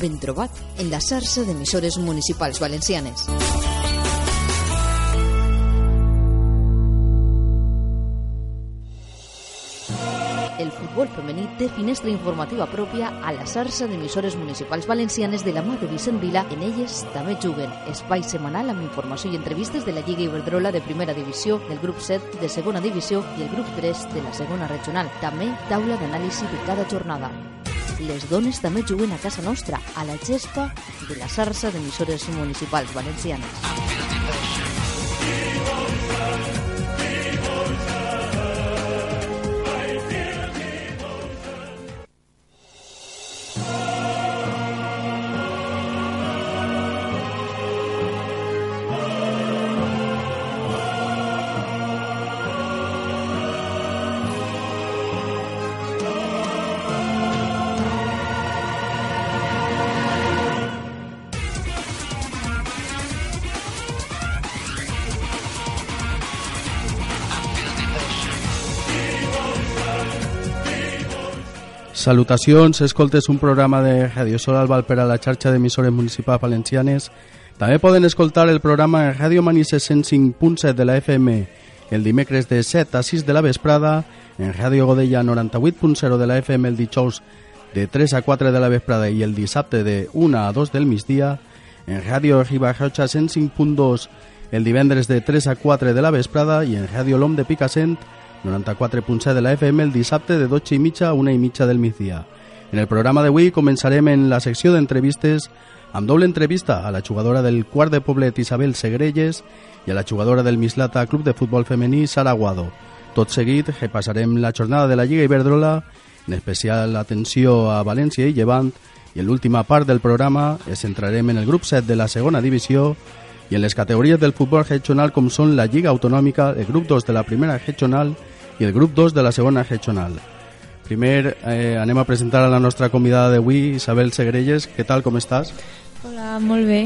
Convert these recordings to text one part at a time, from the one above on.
Ben trobat en la xarxa d'emissores municipals valencianes. El futbol femení té finestra informativa pròpia a la xarxa d'emissores municipals valencianes de la mà de Vicent Vila. En elles també juguen espai setmanal amb informació i entrevistes de la Lliga Iberdrola de primera divisió, del grup 7 de segona divisió i el grup 3 de la segona regional. També taula d'anàlisi de cada jornada les dones també juguen a casa nostra, a la gespa de la xarxa d'emissores municipals valencianes. Salutacions, escoltes un programa de Radio Sol Albal per a la xarxa d'emissores municipals valencianes. També poden escoltar el programa en Radio Manises 105.7 de la FM el dimecres de 7 a 6 de la vesprada, en Radio Godella 98.0 de la FM el dijous de 3 a 4 de la vesprada i el dissabte de 1 a 2 del migdia, en Radio Ribajocha 105.2 el divendres de 3 a 4 de la vesprada i en Radio Lom de Picassent 94.7 de la FM el dissabte de 12 i mitja a 1 i mitja del migdia. En el programa d'avui començarem en la secció d'entrevistes amb doble entrevista a la jugadora del quart de Poblet Isabel Segrelles i a la jugadora del Mislata Club de Futbol Femení Sara Guado. Tot seguit repassarem la jornada de la Lliga Iberdrola, en especial atenció a València i Llevant, i en l'última part del programa ens centrarem en el grup 7 de la segona divisió i en les categories del futbol regional com són la Lliga Autonòmica, el grup 2 de la primera regional i el grup 2 de la segona regional. Primer eh, anem a presentar a la nostra convidada d'avui, Isabel Segrelles. Què tal, com estàs? Hola, molt bé.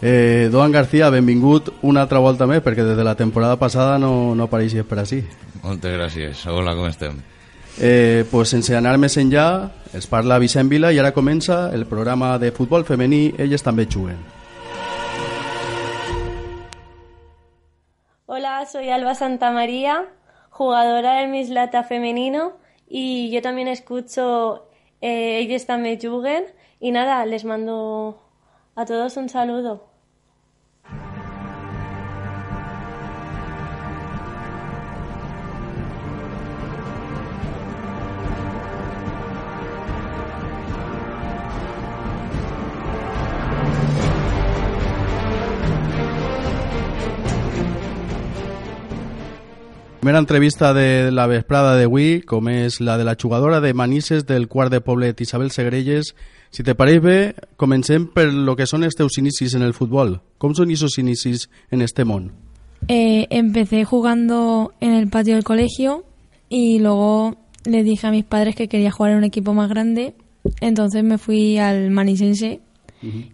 Eh, Doan García, benvingut una altra volta més, perquè des de la temporada passada no, no apareixies per així. Moltes gràcies. Hola, com estem? Eh, pues sense anar més enllà, els parla Vicent Vila i ara comença el programa de futbol femení Elles també juguen. Hola, soy Alba Santamaría, jugadora del Mislata femenino y yo también escucho eh, Ellos también juguen y nada, les mando a todos un saludo. Primera entrevista de la vesprada d'avui, com és la de la jugadora de Manises del quart de Poblet, Isabel Segrelles. Si te pareix bé, comencem per lo que són els teus inicis en el futbol. Com són esos inicis en este món? Eh, empecé jugando en el patio del colegio y luego le dije a mis padres que quería jugar en un equipo más grande. Entonces me fui al Manisense,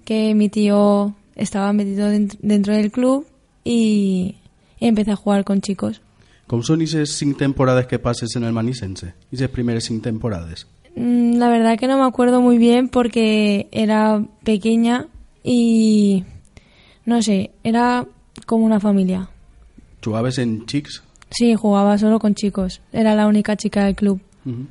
que mi tío estaba metido dent- dentro del club y empecé a jugar con chicos. Com són aquestes cinc temporades que passes en el Manisense? Aquestes primeres cinc temporades. Mm, La verdad que no me acuerdo muy bien porque era pequeña y no sé, era como una familia. Jugaves en xics? Sí, jugaba solo con chicos. Era la única chica del club. Uh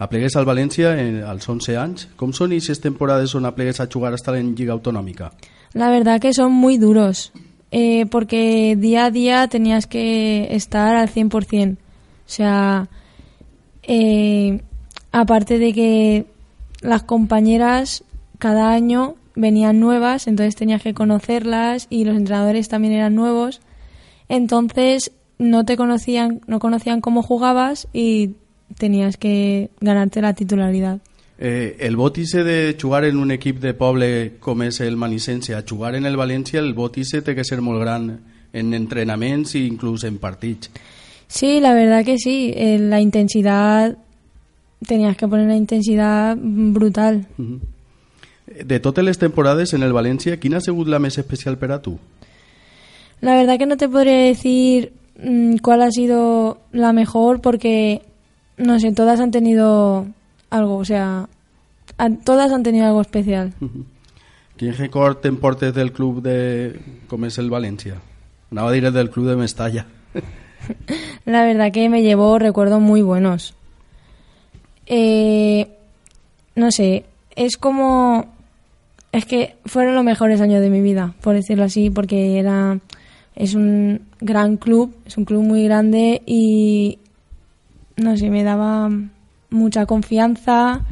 Aplegués al València en, als 11 anys. Com són aquestes temporades on aplegués a jugar a estar en Lliga Autonòmica? La verdad que son muy duros, eh, porque día a día tenías que estar al 100%. O sea, eh, aparte de que las compañeras cada año venían nuevas, entonces tenías que conocerlas y los entrenadores también eran nuevos. Entonces no te conocían, no conocían cómo jugabas y tenías que ganarte la titularidad. Eh, el vot de jugar en un equip de poble com és el Manisense a jugar en el València, el vot té que ser molt gran en entrenamientos e incluso en partits. Sí, la verdad que sí. Eh, la intensidad, tenías que poner una intensidad brutal. Uh -huh. De totes les temporades en el València, ¿quién ha la més especial para tú? La verdad que no te podría decir mmm, cuál ha sido la mejor porque, no sé, todas han tenido algo, o sea, a, todas han tenido algo especial. -huh. ¿Quién record te del club de com és el València? Anava a dir del club de Mestalla. La verdad que me llevó recuerdos muy buenos. Eh, no sé, es como... Es que fueron los mejores años de mi vida, por decirlo así, porque era es un gran club, es un club muy grande y no sé, me daba mucha confianza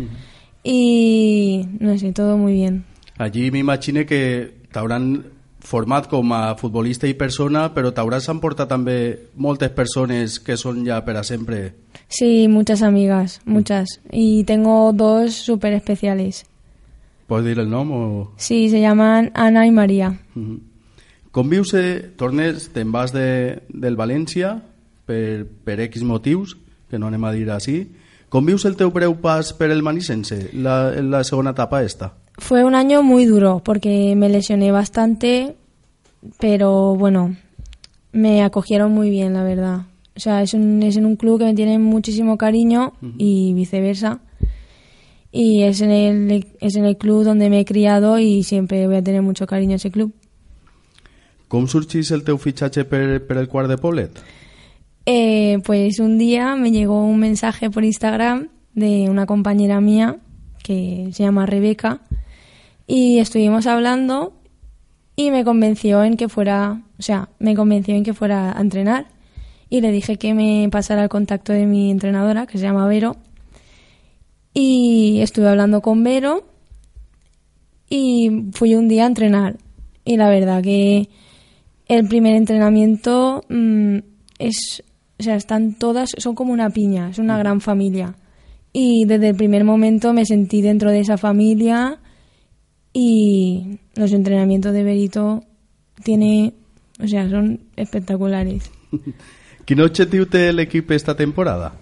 y no sé, todo muy bien. Allí me imagino que t'hauran format com a futbolista i persona, però t'hauràs emportat també moltes persones que són ja per a sempre. Sí, muchas amigas, muchas. Y tengo dos súper especiales. ¿Puedes decir el nombre? O... Sí, se llaman Ana y María. Uh -huh. Com vius, eh, tornes, te'n vas de, del València per, per X motius, que no anem a dir així. Com vius el teu breu pas per el Manisense, la, la segona etapa esta? Fue un año muy duro porque me lesioné bastante, pero bueno, me acogieron muy bien, la verdad. O sea, es, un, es en un club que me tiene muchísimo cariño uh -huh. y viceversa. Y es en, el, es en el club donde me he criado y siempre voy a tener mucho cariño a ese club. ¿Cómo sorgís el teu fitxatge per, per el quart de Poblet? Eh, pues un día me llegó un mensaje por Instagram de una compañera mía que se llama Rebeca y estuvimos hablando y me convenció en que fuera, o sea, me convenció en que fuera a entrenar y le dije que me pasara el contacto de mi entrenadora, que se llama Vero, y estuve hablando con Vero y fui un día a entrenar y la verdad que el primer entrenamiento mmm, es, o sea, están todas, son como una piña, es una gran familia y desde el primer momento me sentí dentro de esa familia y los entrenamientos de Berito tiene, o sea, son espectaculares. ¿Qué objetivo tiene el equipo esta temporada?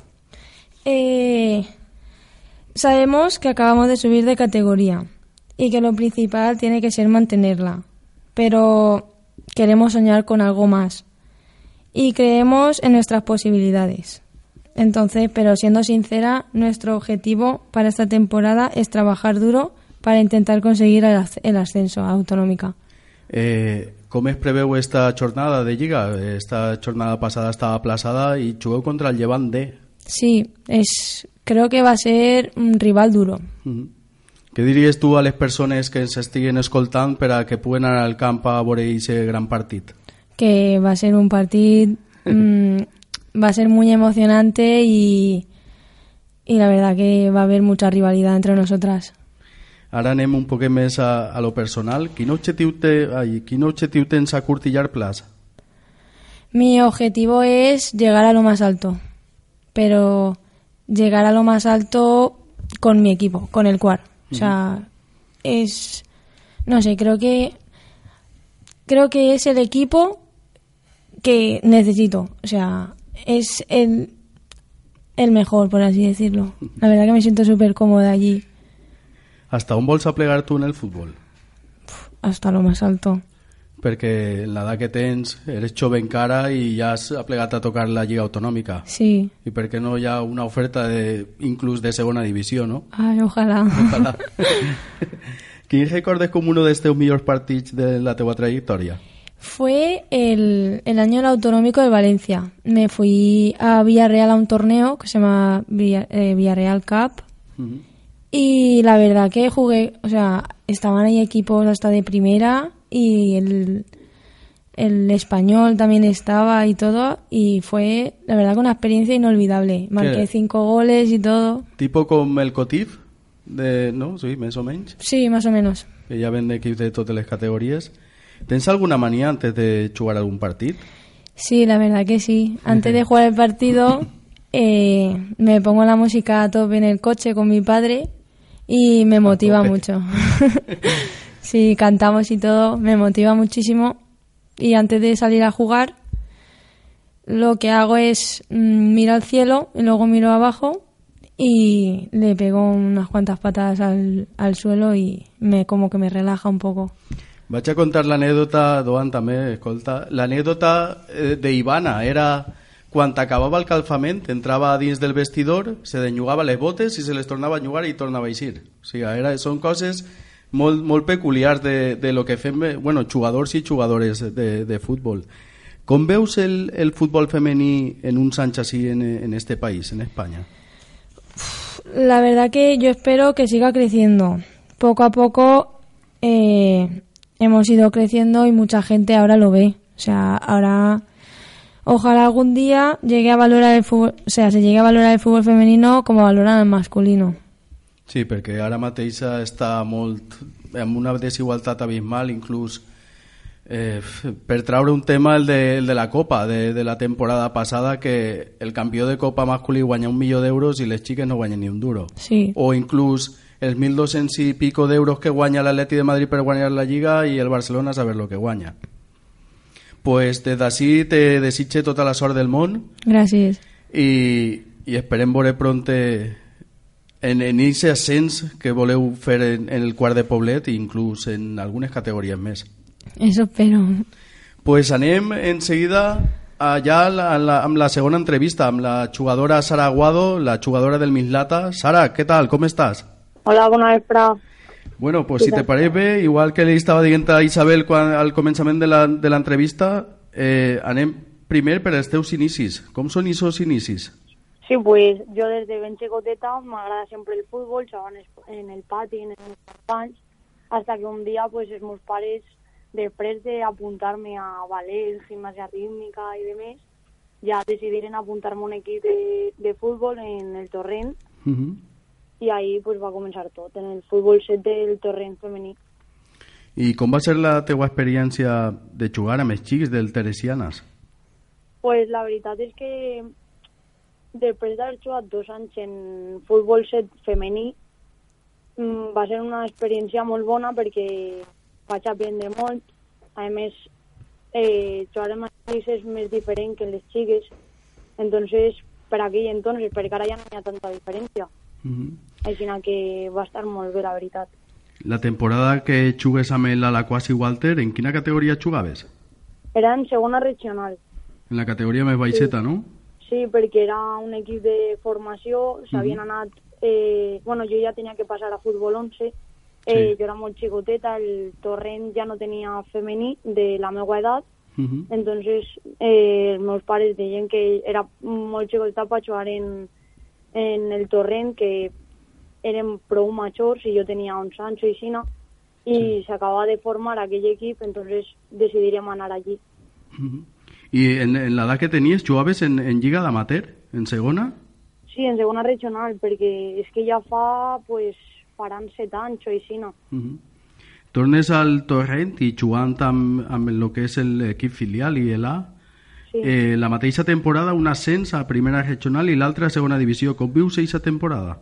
Eh, sabemos que acabamos de subir de categoría y que lo principal tiene que ser mantenerla, pero queremos soñar con algo más y creemos en nuestras posibilidades. Entonces, pero siendo sincera, nuestro objetivo para esta temporada es trabajar duro para intentar conseguir el ascenso a Autonómica. Eh, com es preveu esta jornada de Lliga? Esta jornada pasada estaba aplazada y jugueu contra el Llevant D. Sí, es, creo que va a ser un rival duro. Uh -huh. Què diries tu a les persones que ens estiguen escoltant per a que puguen anar al camp a veure aquest gran partit? Que va a ser un partit... mmm, va a ser muy emocionante y, y la verdad que va a haber mucha rivalidad entre nosotras. Ara anem un poquet més a, a lo personal. Quin objectiu, te, ai, quin objectiu tens a curt i llarg plaç? Mi objetivo es llegar a lo más alto, pero llegar a lo más alto con mi equipo, con el cual. O sea, es, no sé, creo que creo que es el equipo que necesito. O sea, es el, el mejor, por así decirlo. La verdad que me siento súper cómoda allí. ¿Hasta on vols aplegar tu en el fútbol? Hasta lo más alto. Perquè en l'edat que tens eres jove encara i ja has aplegat a tocar la Lliga Autonòmica. Sí. I per què no hi ha una oferta de, inclús de segona divisió, no? Ai, ojalà. ojalà. Quin recordes com un dels teus millors partits de la teua trajectòria? Fue el, el año del autonómico de Valencia. Me fui a Villarreal a un torneo que se llama Villa, eh, Villarreal Cup. Uh -huh. Y la verdad que jugué, o sea, estaban ahí equipos hasta de primera y el, el español también estaba y todo. Y fue, la verdad, que una experiencia inolvidable. Marqué cinco goles y todo. ¿Tipo como el Cotif? De, no? Sí, más o menos. Sí, más o menos. Que ya ven equipos de todas las categorías. ¿Tens alguna manía antes de jugar algún partido? Sí, la verdad que sí. Antes de jugar el partido eh, me pongo la música a tope en el coche con mi padre y me motiva mucho. si cantamos y todo, me motiva muchísimo. Y antes de salir a jugar, lo que hago es mm, miro al cielo y luego miro abajo y le pego unas cuantas patadas al, al suelo y me como que me relaja un poco. Vaig a contar l'anécdota, Doan també, escolta, l'anécdota eh, d'Ivana era quan acabava el calfament, entrava dins del vestidor, se denyugava les botes i se les tornava a nyugar i tornava a eixir. O sigui, era, són coses molt, molt de, lo que fem, bueno, jugadors i jugadores de, de futbol. Veus el, el futbol femení en uns anys així en, en este país, en España? La verdad que yo espero que siga creciendo. Poco a poco eh, hemos ido creciendo y mucha gente ahora lo ve. O sea, ahora ojalá algún día llegue a valorar el fútbol, o sea, se llegue a valorar el fútbol femenino como valoran el masculino. Sí, perquè ara mateix està molt amb una desigualtat abismal, inclús eh, per traure un tema, el de, el de la Copa, de, de la temporada passada, que el campió de Copa masculí guanya un milió d'euros i les xiques no guanyen ni un duro. Sí. O inclús els 1.200 i pico d'euros que guanya l'Atleti de Madrid per guanyar la Lliga i el Barcelona a saber lo que guanya. Pues des d'ací te desitge tota la sort del món Gràcies. i, i esperem veure pronte en, en aquest ascens que voleu fer en, en el quart de Poblet i inclús en algunes categories més. Eso espero. Pues anem enseguida allà a la, a la, amb la segona entrevista amb la jugadora Sara Aguado, la jugadora del Mislata. Sara, què tal? Com estàs? Hola, bona vespre. Bueno, pues si te pareix bé, igual que li estava dient a Isabel quan, al començament de la- de l'entrevista, eh, anem primer per als teus inicis. Com són aquests inicis? Sí, pues yo desde ben xicoteta m'agrada sempre el fútbol, jugava en el pati, en els companys, hasta que un dia pues, els meus pares, després d'apuntar-me a ballet, gimnasia rítmica i demés, ja decidiren apuntar-me a un equip de, de futbol en el Torrent Uh -huh. I ahí pues, va començar tot, en el futbol set del Torrent femení. I com va ser la teua experiència de jugar amb els xics del Teresianes? Pues la veritat és que després d'haver jugat dos anys en futbol set femení mm, va ser una experiència molt bona perquè vaig aprendre molt. A més, eh, jugar amb els és més diferent que les xiques. Entonces, per aquell entonces, perquè ara ja no hi ha tanta diferència. Uh -huh. Així que va estar molt bé, la veritat. La temporada que jugues amb el Alaquasi Walter, en quina categoria jugaves? Era en segona regional. En la categoria més baixeta, no? Sí, perquè era un equip de formació, s'havien anat... Eh, bueno, jo ja tenia que passar a futbol 11, eh, Sí. jo era molt xicoteta, el torrent ja no tenia femení de la meva edat, Uh -huh. entonces eh, els meus pares deien que era molt xicoteta per jugar en, en el torrent, que eren prou majors i jo tenia 11 anys o així, i s'acabava de formar aquell equip, entonces decidirem anar allí. Uh -huh. I en, en l'edat que tenies, jugaves en, en Lliga d'Amater, en segona? Sí, en segona regional, perquè és que ja fa, pues, faran set anys o així, no? Uh -huh. Tornes al Torrent i jugant amb, amb el que és l'equip filial i l'A, Sí. eh, la mateixa temporada un ascens a primera regional i l'altra a segona divisió. Com vius aquesta temporada?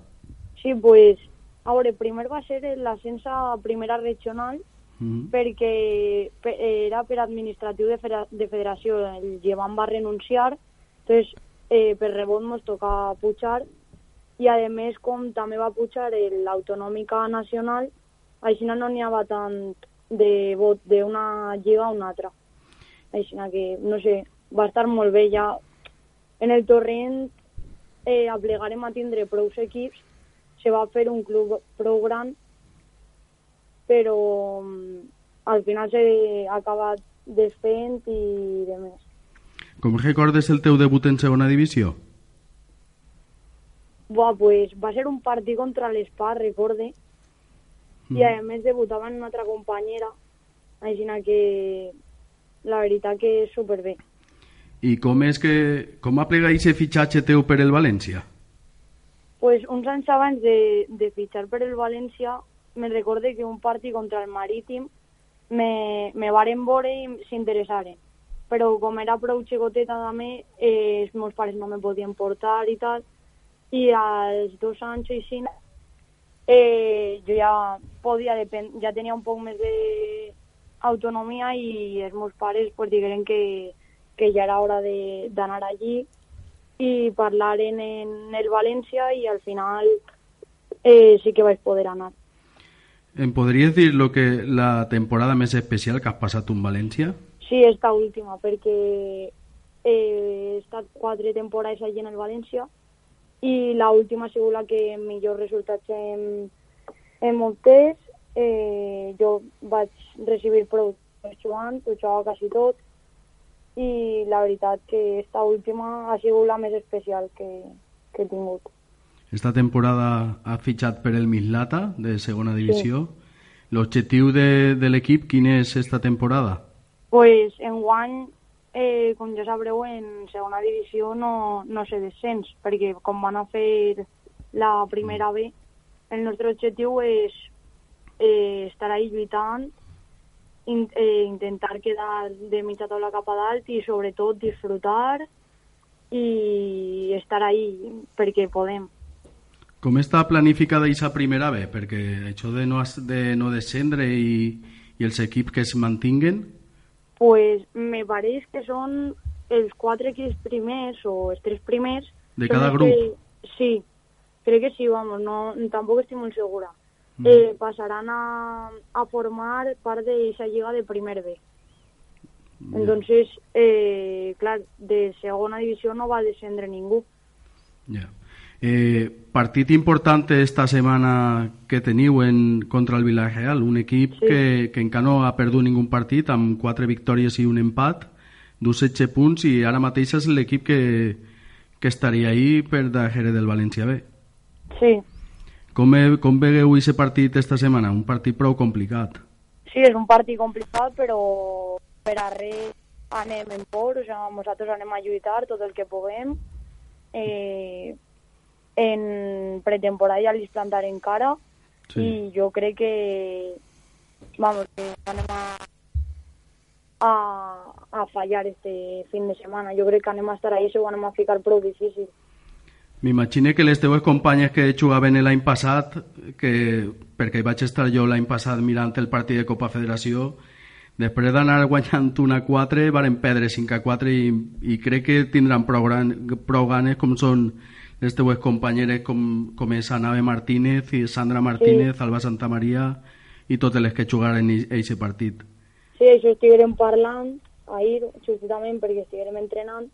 Sí, pues, a veure, primer va ser l'ascens a primera regional Uh -huh. perquè pe- era per administratiu de, federa de federació, el Llevant va renunciar, entonces eh, per rebot ens toca pujar i a més com també va pujar l'autonòmica nacional, així no n'hi havia tant de vot d'una lliga a una altra. Així que, no sé, va estar molt bé ja. En el torrent eh, aplegarem a tindre prou equips, se va fer un club prou gran, però mm, al final s'ha acabat desfent i de més. Com recordes el teu debut en segona divisió? Buah, pues va ser un partit contra l'Espar, recorde, i a més debutava en una altra companyera, així que la veritat que és superbé. I com és que... Com ha plegat aquest fitxatge teu per el València? Pues uns anys abans de, de fitxar per el València, me recorde que un partit contra el Marítim me, me varen veure i s'interessaren. Però com era prou xicoteta també, eh, els meus pares no me podien portar i tal, i als dos anys o així eh, jo ja podia depend ja tenia un poc més d'autonomia i els meus pares pues, digueren que, que ja era hora d'anar allí i parlaren en el València i al final eh, sí que vaig poder anar. ¿Em podries dir lo que la temporada més especial que has passat en València? Sí, esta última, perquè he estat quatre temporades allí en el València i la última ha sigut la que millor resultats hem, hem obtès. Eh, jo vaig recibir prou jugant, ho jugava quasi tot i la veritat que esta última ha sigut la més especial que, que he tingut. Esta temporada ha fitxat per el Mislata, de segona divisió. Sí. L'objectiu de, de l'equip, quin és esta temporada? pues, en guany, eh, com ja sabreu, en segona divisió no, no sé descens, perquè com van a fer la primera B, el nostre objectiu és eh, estar ahí lluitant, in, eh, intentar quedar de mitja taula cap a dalt i sobretot disfrutar i estar ahí perquè podem. Com està planificada aquesta primera B? Perquè això de no, de no descendre i, i els equips que es mantinguen... Pues me pareix que són els quatre equips primers o els tres primers... De cada grup? Que, sí, crec que sí, vamos, no, tampoc estic molt segura. Mm. Eh, passaran a, a formar part d'aquesta lliga de primer B. Entonces, eh, clar, de segona divisió no va descendre ningú. Ja. Eh, partit important esta setmana que teniu en, contra el Villarreal, un equip Sí. que, que encara no ha perdut ningú partit, amb quatre victòries i un empat, du 16 punts, i ara mateix és l'equip que, que estaria ahí per darrere del València B. Sí, Com, ve, com vegueu aquest partit esta setmana? Un partit prou complicat. sí, és un partit complicat, però per a res anem en por, o sigui, nosaltres anem a lluitar tot el que puguem. Eh, en pretemporada ja li plantarem cara Sí. i jo crec que vamos, que anem a, a, a fallar este fin de setmana. Jo crec que anem a estar ahí, s'ho anem a ficar prou difícil. M'imagino que les teves companyes que jugaven l'any passat, que, perquè hi vaig estar jo l'any passat mirant el partit de Copa Federació, després d'anar guanyant una a 4, varen perdre 5 a 4 i, i crec que tindran prou, gran, prou ganes com són les teues companyeres com, com és Anave Martínez i Sandra Martínez, Alba Santa Maria i totes les que jugaren aquest partit. Sí, això estiguérem parlant ahir, justament perquè estiguérem entrenant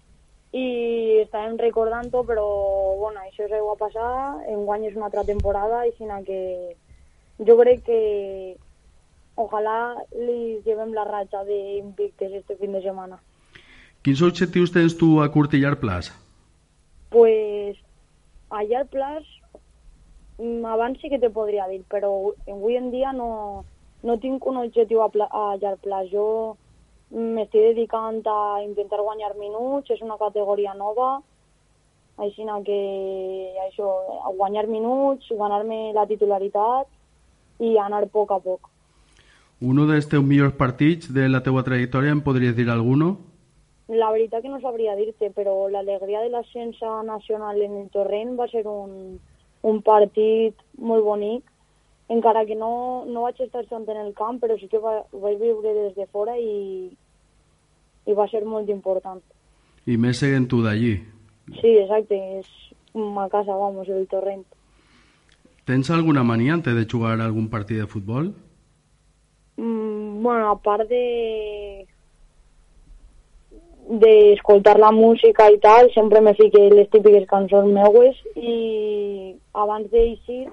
i estàvem recordant-ho, però bueno, això és va passar, enguany és una altra temporada i sinó que jo crec que ojalà li llevem la ratxa d'invictes este fin de setmana. Quins objectius tens tu a curt i llarg plaç? Pues a llarg plaç, mm, abans sí que te podria dir, però avui en dia no, no tinc un objectiu a, pla, a llarg plaç. Jo m'estic dedicant a intentar guanyar minuts, és una categoria nova, així que això, guanyar minuts, guanyar-me la titularitat i anar a poc a poc. Uno dels teus millors partits de la teua trajectòria, em podries dir alguno? La veritat que no sabria dir-te, però l'alegria de l'ascensa nacional en el torrent va ser un, un partit molt bonic, encara que no, no vaig estar tant en el camp, però sí que va, ho vaig viure des de fora i, i va ser molt important. I més seguint tu d'allí. Sí, exacte, és ma casa, vamos, el torrent. Tens alguna mania antes de jugar algun partit de futbol? Mm, bueno, a part de d'escoltar la música i tal, sempre me fique les típiques cançons meues i abans d'eixir,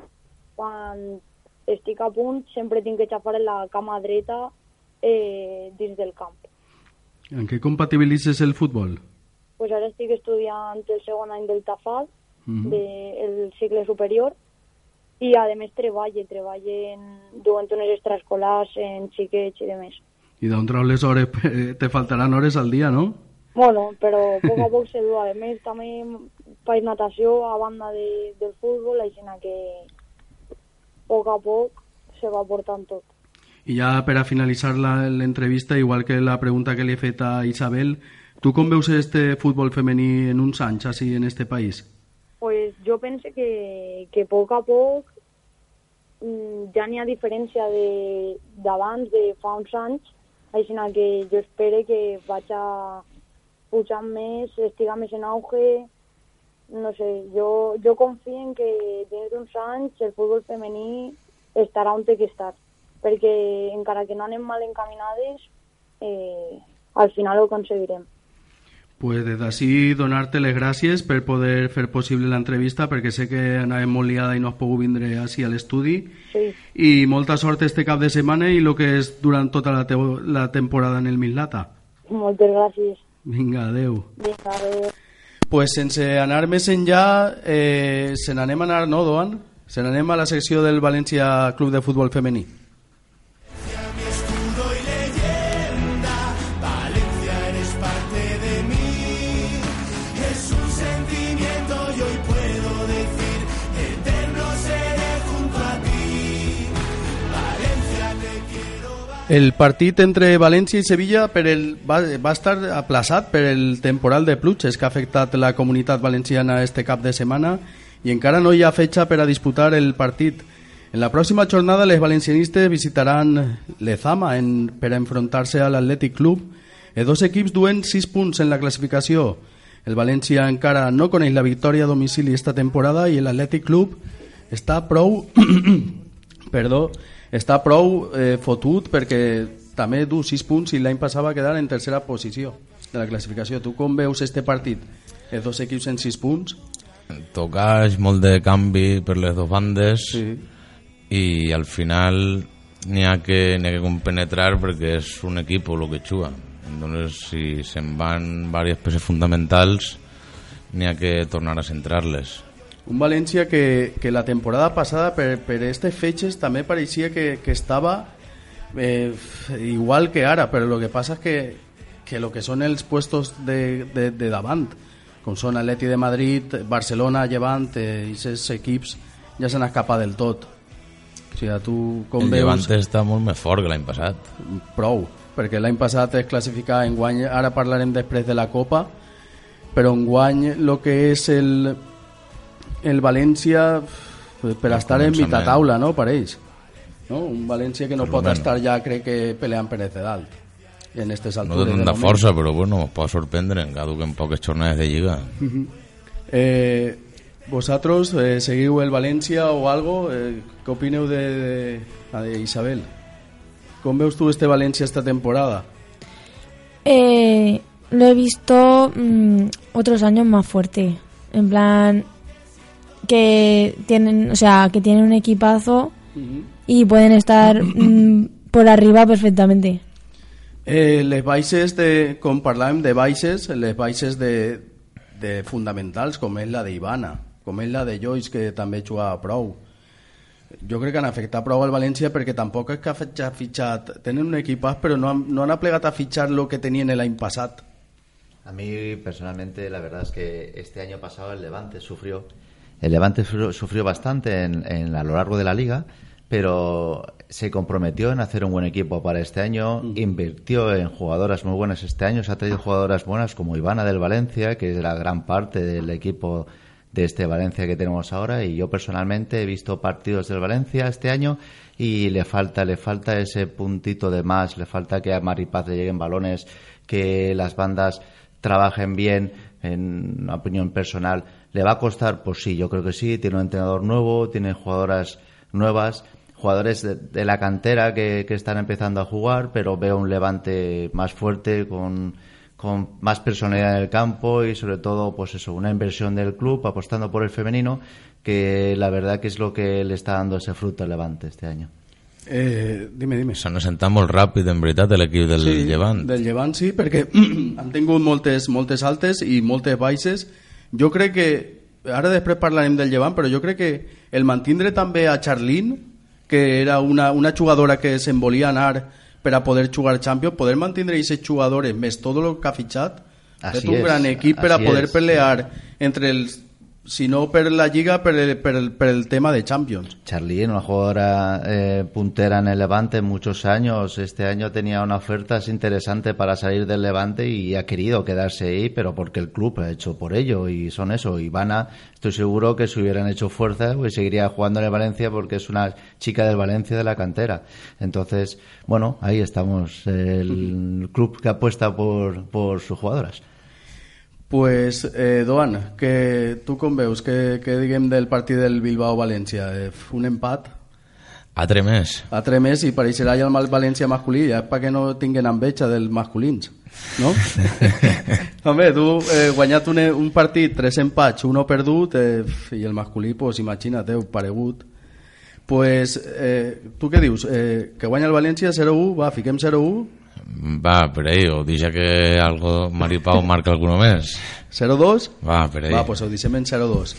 quan estic a punt, sempre tinc que xafar la cama dreta eh, dins del camp. En què compatibilitzes el futbol? Pues ara estic estudiant el segon any del TAFAD, Mhm. del cicle superior, i a més treballe, treballe en, duent unes extraescolars en xiquets i de més. I d'on treus les hores? Te faltaran hores al dia, no? Bueno, però a poc a poc se du. A més, també faig natació a banda de, del futbol, així que poc a poc se va portant tot. I ja per a finalitzar la- l'entrevista, igual que la pregunta que li he fet a Isabel, tu com veus este futbol femení en uns anys, així, en este país? Pues jo penso que, que a poc a poc mm, ja n'hi ha diferència de- d'abans, de, fa uns anys, així que jo espero que vaig a pujar més, estiga més en auge, no sé, jo, jo confio en que dins d'uns anys el futbol femení estarà on té que estar, perquè encara que no anem mal encaminades, eh, al final ho aconseguirem. Pues des d'ací donar-te les gràcies per poder fer possible l'entrevista perquè sé que anàvem molt liada i no has pogut vindre així a l'estudi Sí, i molta sort este cap de setmana i el que és durant tota la, la temporada en el Mislata. moltes gràcies. Vinga, adeu. Vinga, adéu. Pues sense anar més enllà, eh, se n'anem a anar, no, Doan? Se n'anem a la secció del València Club de Futbol Femení. El partit entre València i Sevilla per el, va, va estar aplaçat per el temporal de pluges que ha afectat la comunitat valenciana este cap de setmana i encara no hi ha fetxa per a disputar el partit. En la pròxima jornada les valencianistes visitaran l'Ezama en, per enfrontar-se a l'Atlètic Club. Els dos equips duen 6 punts en la classificació. El València encara no coneix la victòria a domicili esta temporada i l'Atlètic Club està prou perdó, està prou eh, fotut perquè també du 6 punts i l'any passat va quedar en tercera posició de la classificació. Tu com veus este partit? Els dos equips en 6 punts? Tocaix, molt de canvi per les dues bandes Sí. i al final n'hi ha, que, ha que compenetrar perquè és un equip el que juga. Entonces, si se'n van diverses peces fundamentals, n'hi ha que tornar a centrar-les. Un València que, que la temporada passada per, per este fetges també pareixia que, que estava eh, igual que ara, però el que passa és que, que lo que són els puestos de, de, de davant, com són Atleti de Madrid, Barcelona, Llevant, eh, aquests equips ja s'han escapat del tot. O sigui, tu com el veus... Levante està molt més fort que l'any passat. prou, perquè l'any passat es classificava en guany, ara parlarem després de la Copa, però en guany el que és el, el València per El estar en mitja taula, no? Pareix. No? Un València que no Per pot estar ja, crec que peleant per de dalt en aquestes No altures. té de tanta moment. força, però bueno, pot sorprendre encara que en poques jornades de lliga. Eh, vosaltres eh, seguiu el València o algo? Eh, què opineu de, de, de Isabel? Com veus tu este València esta temporada? Eh, lo he visto mm, otros años más fuerte. En plan, que tienen, o sea, que tienen un equipazo y pueden estar mm, por arriba perfectamente. Eh, les baixes de, com parlàvem de baixes, les baixes de, de fonamentals, com és la d'Ivana, com és la de Joyce, que també jugava prou. Jo crec que han afectat prou al València perquè tampoc és que ha fitxat, fitxat tenen un equipàs però no han, no han aplegat a fitxar lo que tenien l'any passat. A mí personalmente la verdad es que este año pasado el Levante sufrió, el Levante sufrió, bastante en, en- a lo largo de la liga, pero se comprometió en hacer un buen equipo para este año, invirtió en jugadoras muy buenas este año, se ha traído jugadoras buenas como Ivana del Valencia, que es la gran parte del equipo de este Valencia que tenemos ahora y yo personalmente he visto partidos del Valencia este año y le falta le falta ese puntito de más, le falta que a Maripaz le lleguen balones, que las bandas trabajen bien, en una opinión personal. ¿Le va a costar? Pues sí, yo creo que sí. Tiene un entrenador nuevo, tiene jugadoras nuevas, jugadores de, de la cantera que, que están empezando a jugar, pero veo un levante más fuerte, con, con más personalidad en el campo y sobre todo, pues eso, una inversión del club apostando por el femenino, que la verdad que es lo que le está dando ese fruto al levante este año. Eh, dime, dime. Se n'ha sentat molt ràpid, en veritat, l'equip del sí, Llevant. Del Llevant sí, perquè han tingut moltes, moltes altes i moltes baixes. Jo crec que, ara després parlarem del Llevant, però jo crec que el mantindre també a Charlín, que era una, una jugadora que se'n volia anar per a poder jugar Champions, poder mantindre aquests jugadores més tot el que ha fitxat, Así és un gran equip per a poder pelear entre els sinó per la Lliga, per el, per el, per el tema de Champions. Charlie, una jugadora eh, puntera en el Levante muchos años. Este año tenía una oferta interesante para salir del Levante y ha querido quedarse ahí, pero porque el club ha hecho por ello y son eso. Ivana, estoy seguro que si hubieran hecho fuerza, pues seguiría jugando en el Valencia porque es una chica del Valencia de la cantera. Entonces, bueno, ahí estamos. El club que apuesta por, por sus jugadoras. Pues, eh, Doan, que tu com veus? Què, què diguem del partit del Bilbao-València? Eh, un empat? A tremés. A tremés i pareixerà ja el mal València masculí, ja perquè no tinguin enveja dels masculins, no? Home, tu eh, guanyat un, un partit, tres empats, uno perdut, eh, i el masculí, pues, imagina't, heu paregut. Pues, eh, tu què dius? Eh, que guanya el València 0-1, va, fiquem 0-1, Va, per ahí, o deixa que algo Maripau marca alguno més. 0-2? Va, per ahí. Va, pues ho deixem en 0-2.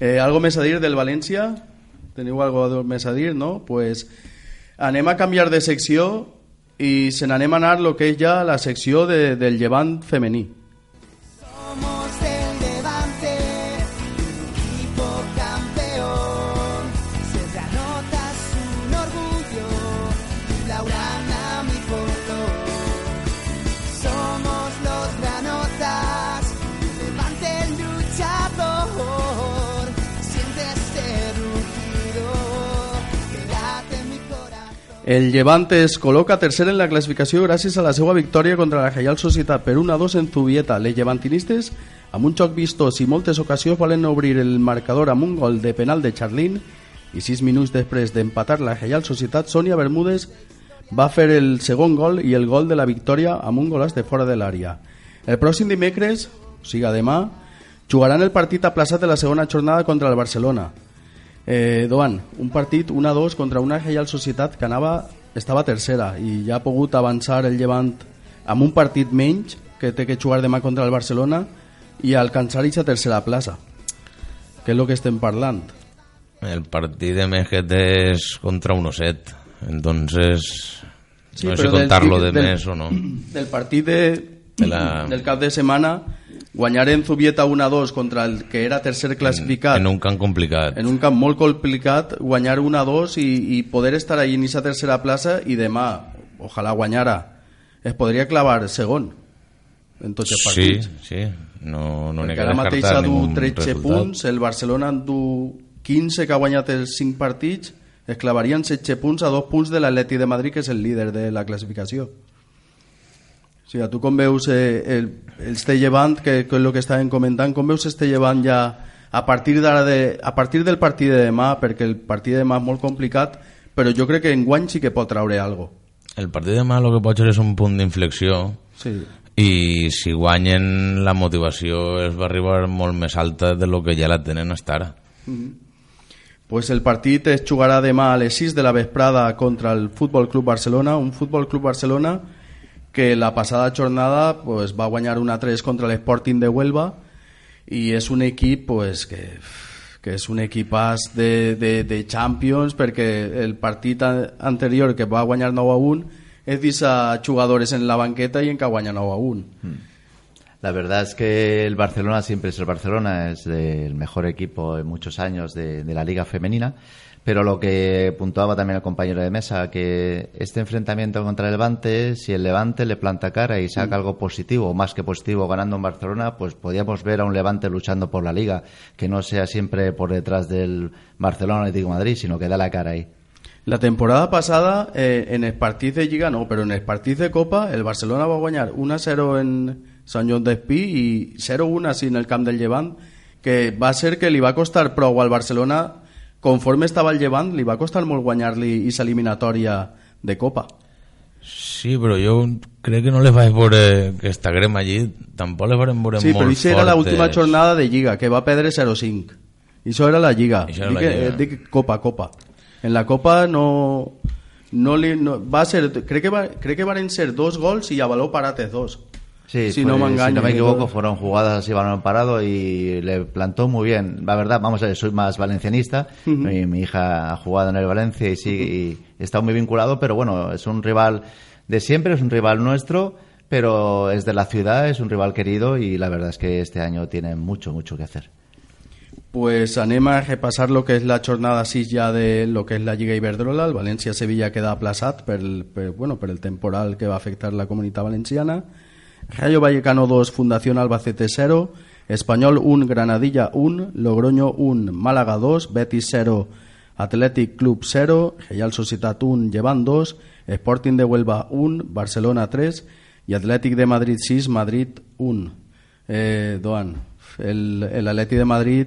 Eh, algo més a dir del València? Teniu algo més a dir, no? Pues anem a canviar de secció i se n'anem a anar lo que és ja la secció de, del llevant femení. El Llevant es col·loca tercer en la classificació gràcies a la seva victòria contra la Reial Societat per 1-2 en Zubieta. Les llevantinistes, amb un xoc vistós i moltes ocasions, volen obrir el marcador amb un gol de penal de Charlín i sis minuts després d'empatar la Reial Societat, Sònia Bermúdez va fer el segon gol i el gol de la victòria amb un golaç de fora de l'àrea. El pròxim dimecres, o sigui demà, jugaran el partit aplaçat de la segona jornada contra el Barcelona. Eh, Doan, un partit 1-2 contra una Reial Societat que anava, estava tercera i ja ha pogut avançar el Llevant amb un partit menys que té que jugar demà contra el Barcelona i alcançar aquesta tercera plaça que és el que estem parlant El partit de Mejet és contra 1-7. Entonces, Sí, no sé si contar-lo de del- més o no. del partit de, De la- del cap de setmana guanyar en Zubieta 1-2 contra el que era tercer classificat En un camp complicat. en un camp molt complicat guanyar 1-2 i, i poder estar ahí en aquesta tercera plaça i demà, ojalà guanyara es podria clavar segon en tots els Sí, partits sí. No, no n'hi perquè ha ara que mateix ha du ningun 13 resultat. punts el Barcelona en du 15 que ha guanyat els 5 partits es clavarien 16 punts a dos punts de l'Atleti de Madrid que és el líder de la classificació o sigui, tu com veus eh, el, este llevant que, que és el que estàvem comentant com veus este llevant ja a partir, d'ara de, a partir del partit de demà perquè el partit de demà és molt complicat però jo crec que en guany sí que pot traure algo El partit de demà el que pot ser és un punt d'inflexió sí. i si guanyen la motivació es va arribar molt més alta de lo que ja la tenen hasta ara. Pues el partit es jugarà demà a les 6 de la vesprada contra el Futbol Club Barcelona, un Futbol Club Barcelona que la passada jornada pues, va guanyar una 3 contra l'Sporting de Huelva i és un equip pues, que, que un equipàs de, de, de Champions perquè el partit a- anterior que va guanyar 9 a 1 és deixar jugadores en la banqueta i en que guanya 9 a 1 La verdad es que el Barcelona siempre es el Barcelona, es el mejor equipo en muchos años de, de la liga femenina, pero lo que puntuaba también el compañero de mesa, que este enfrentamiento contra el Levante, si el Levante le planta cara y saca algo positivo, o más que positivo, ganando en Barcelona, pues podríamos ver a un Levante luchando por la liga, que no sea siempre por detrás del Barcelona Atlético de Madrid, sino que da la cara ahí. La temporada passada, eh, en el partit de Lliga no, però en el partit de Copa, el Barcelona va guanyar 1-0 en Sant Joan d'Espí i 0-1 així en el camp del Llevant, que va ser que li va costar prou al Barcelona, conforme estava el Llevant, li va costar molt guanyar-li aquesta eliminatòria de Copa. Sí, però jo crec que no les vaig veure que està grem allí, tampoc les varem veure Sí, molt però això era l'última fortes. jornada de Lliga, que va perdre 0-5. I això era la Lliga. Això era dic, la Lliga. eh, dic Copa, Copa. En la Copa no... no, li, no va ser, crec que, va, crec que van ser dos gols i a baló parates dos. Sí, si no me engaño. si no me equivoco, fueron jugadas así balón parado y le plantó muy bien. La verdad, vamos a ver, soy más valencianista. mi, mi hija ha jugado en el Valencia y sí, y está muy vinculado, pero bueno, es un rival de siempre, es un rival nuestro, pero es de la ciudad, es un rival querido y la verdad es que este año tiene mucho, mucho que hacer. Pues anem a repassar lo que és la jornada 6 ja de lo que és la Lliga Iberdrola. El València-Sevilla queda aplaçat per, per, bueno, per el temporal que va afectar la comunitat valenciana. Rayo Vallecano 2, Fundación Albacete 0, Español 1, Granadilla 1, Logroño 1, Málaga 2, Betis 0, Athletic Club 0, Real Societat 1, Llevant 2, Sporting de Huelva 1, Barcelona 3 y Athletic de Madrid 6, Madrid 1. Eh, Doan, el, el Atleti de Madrid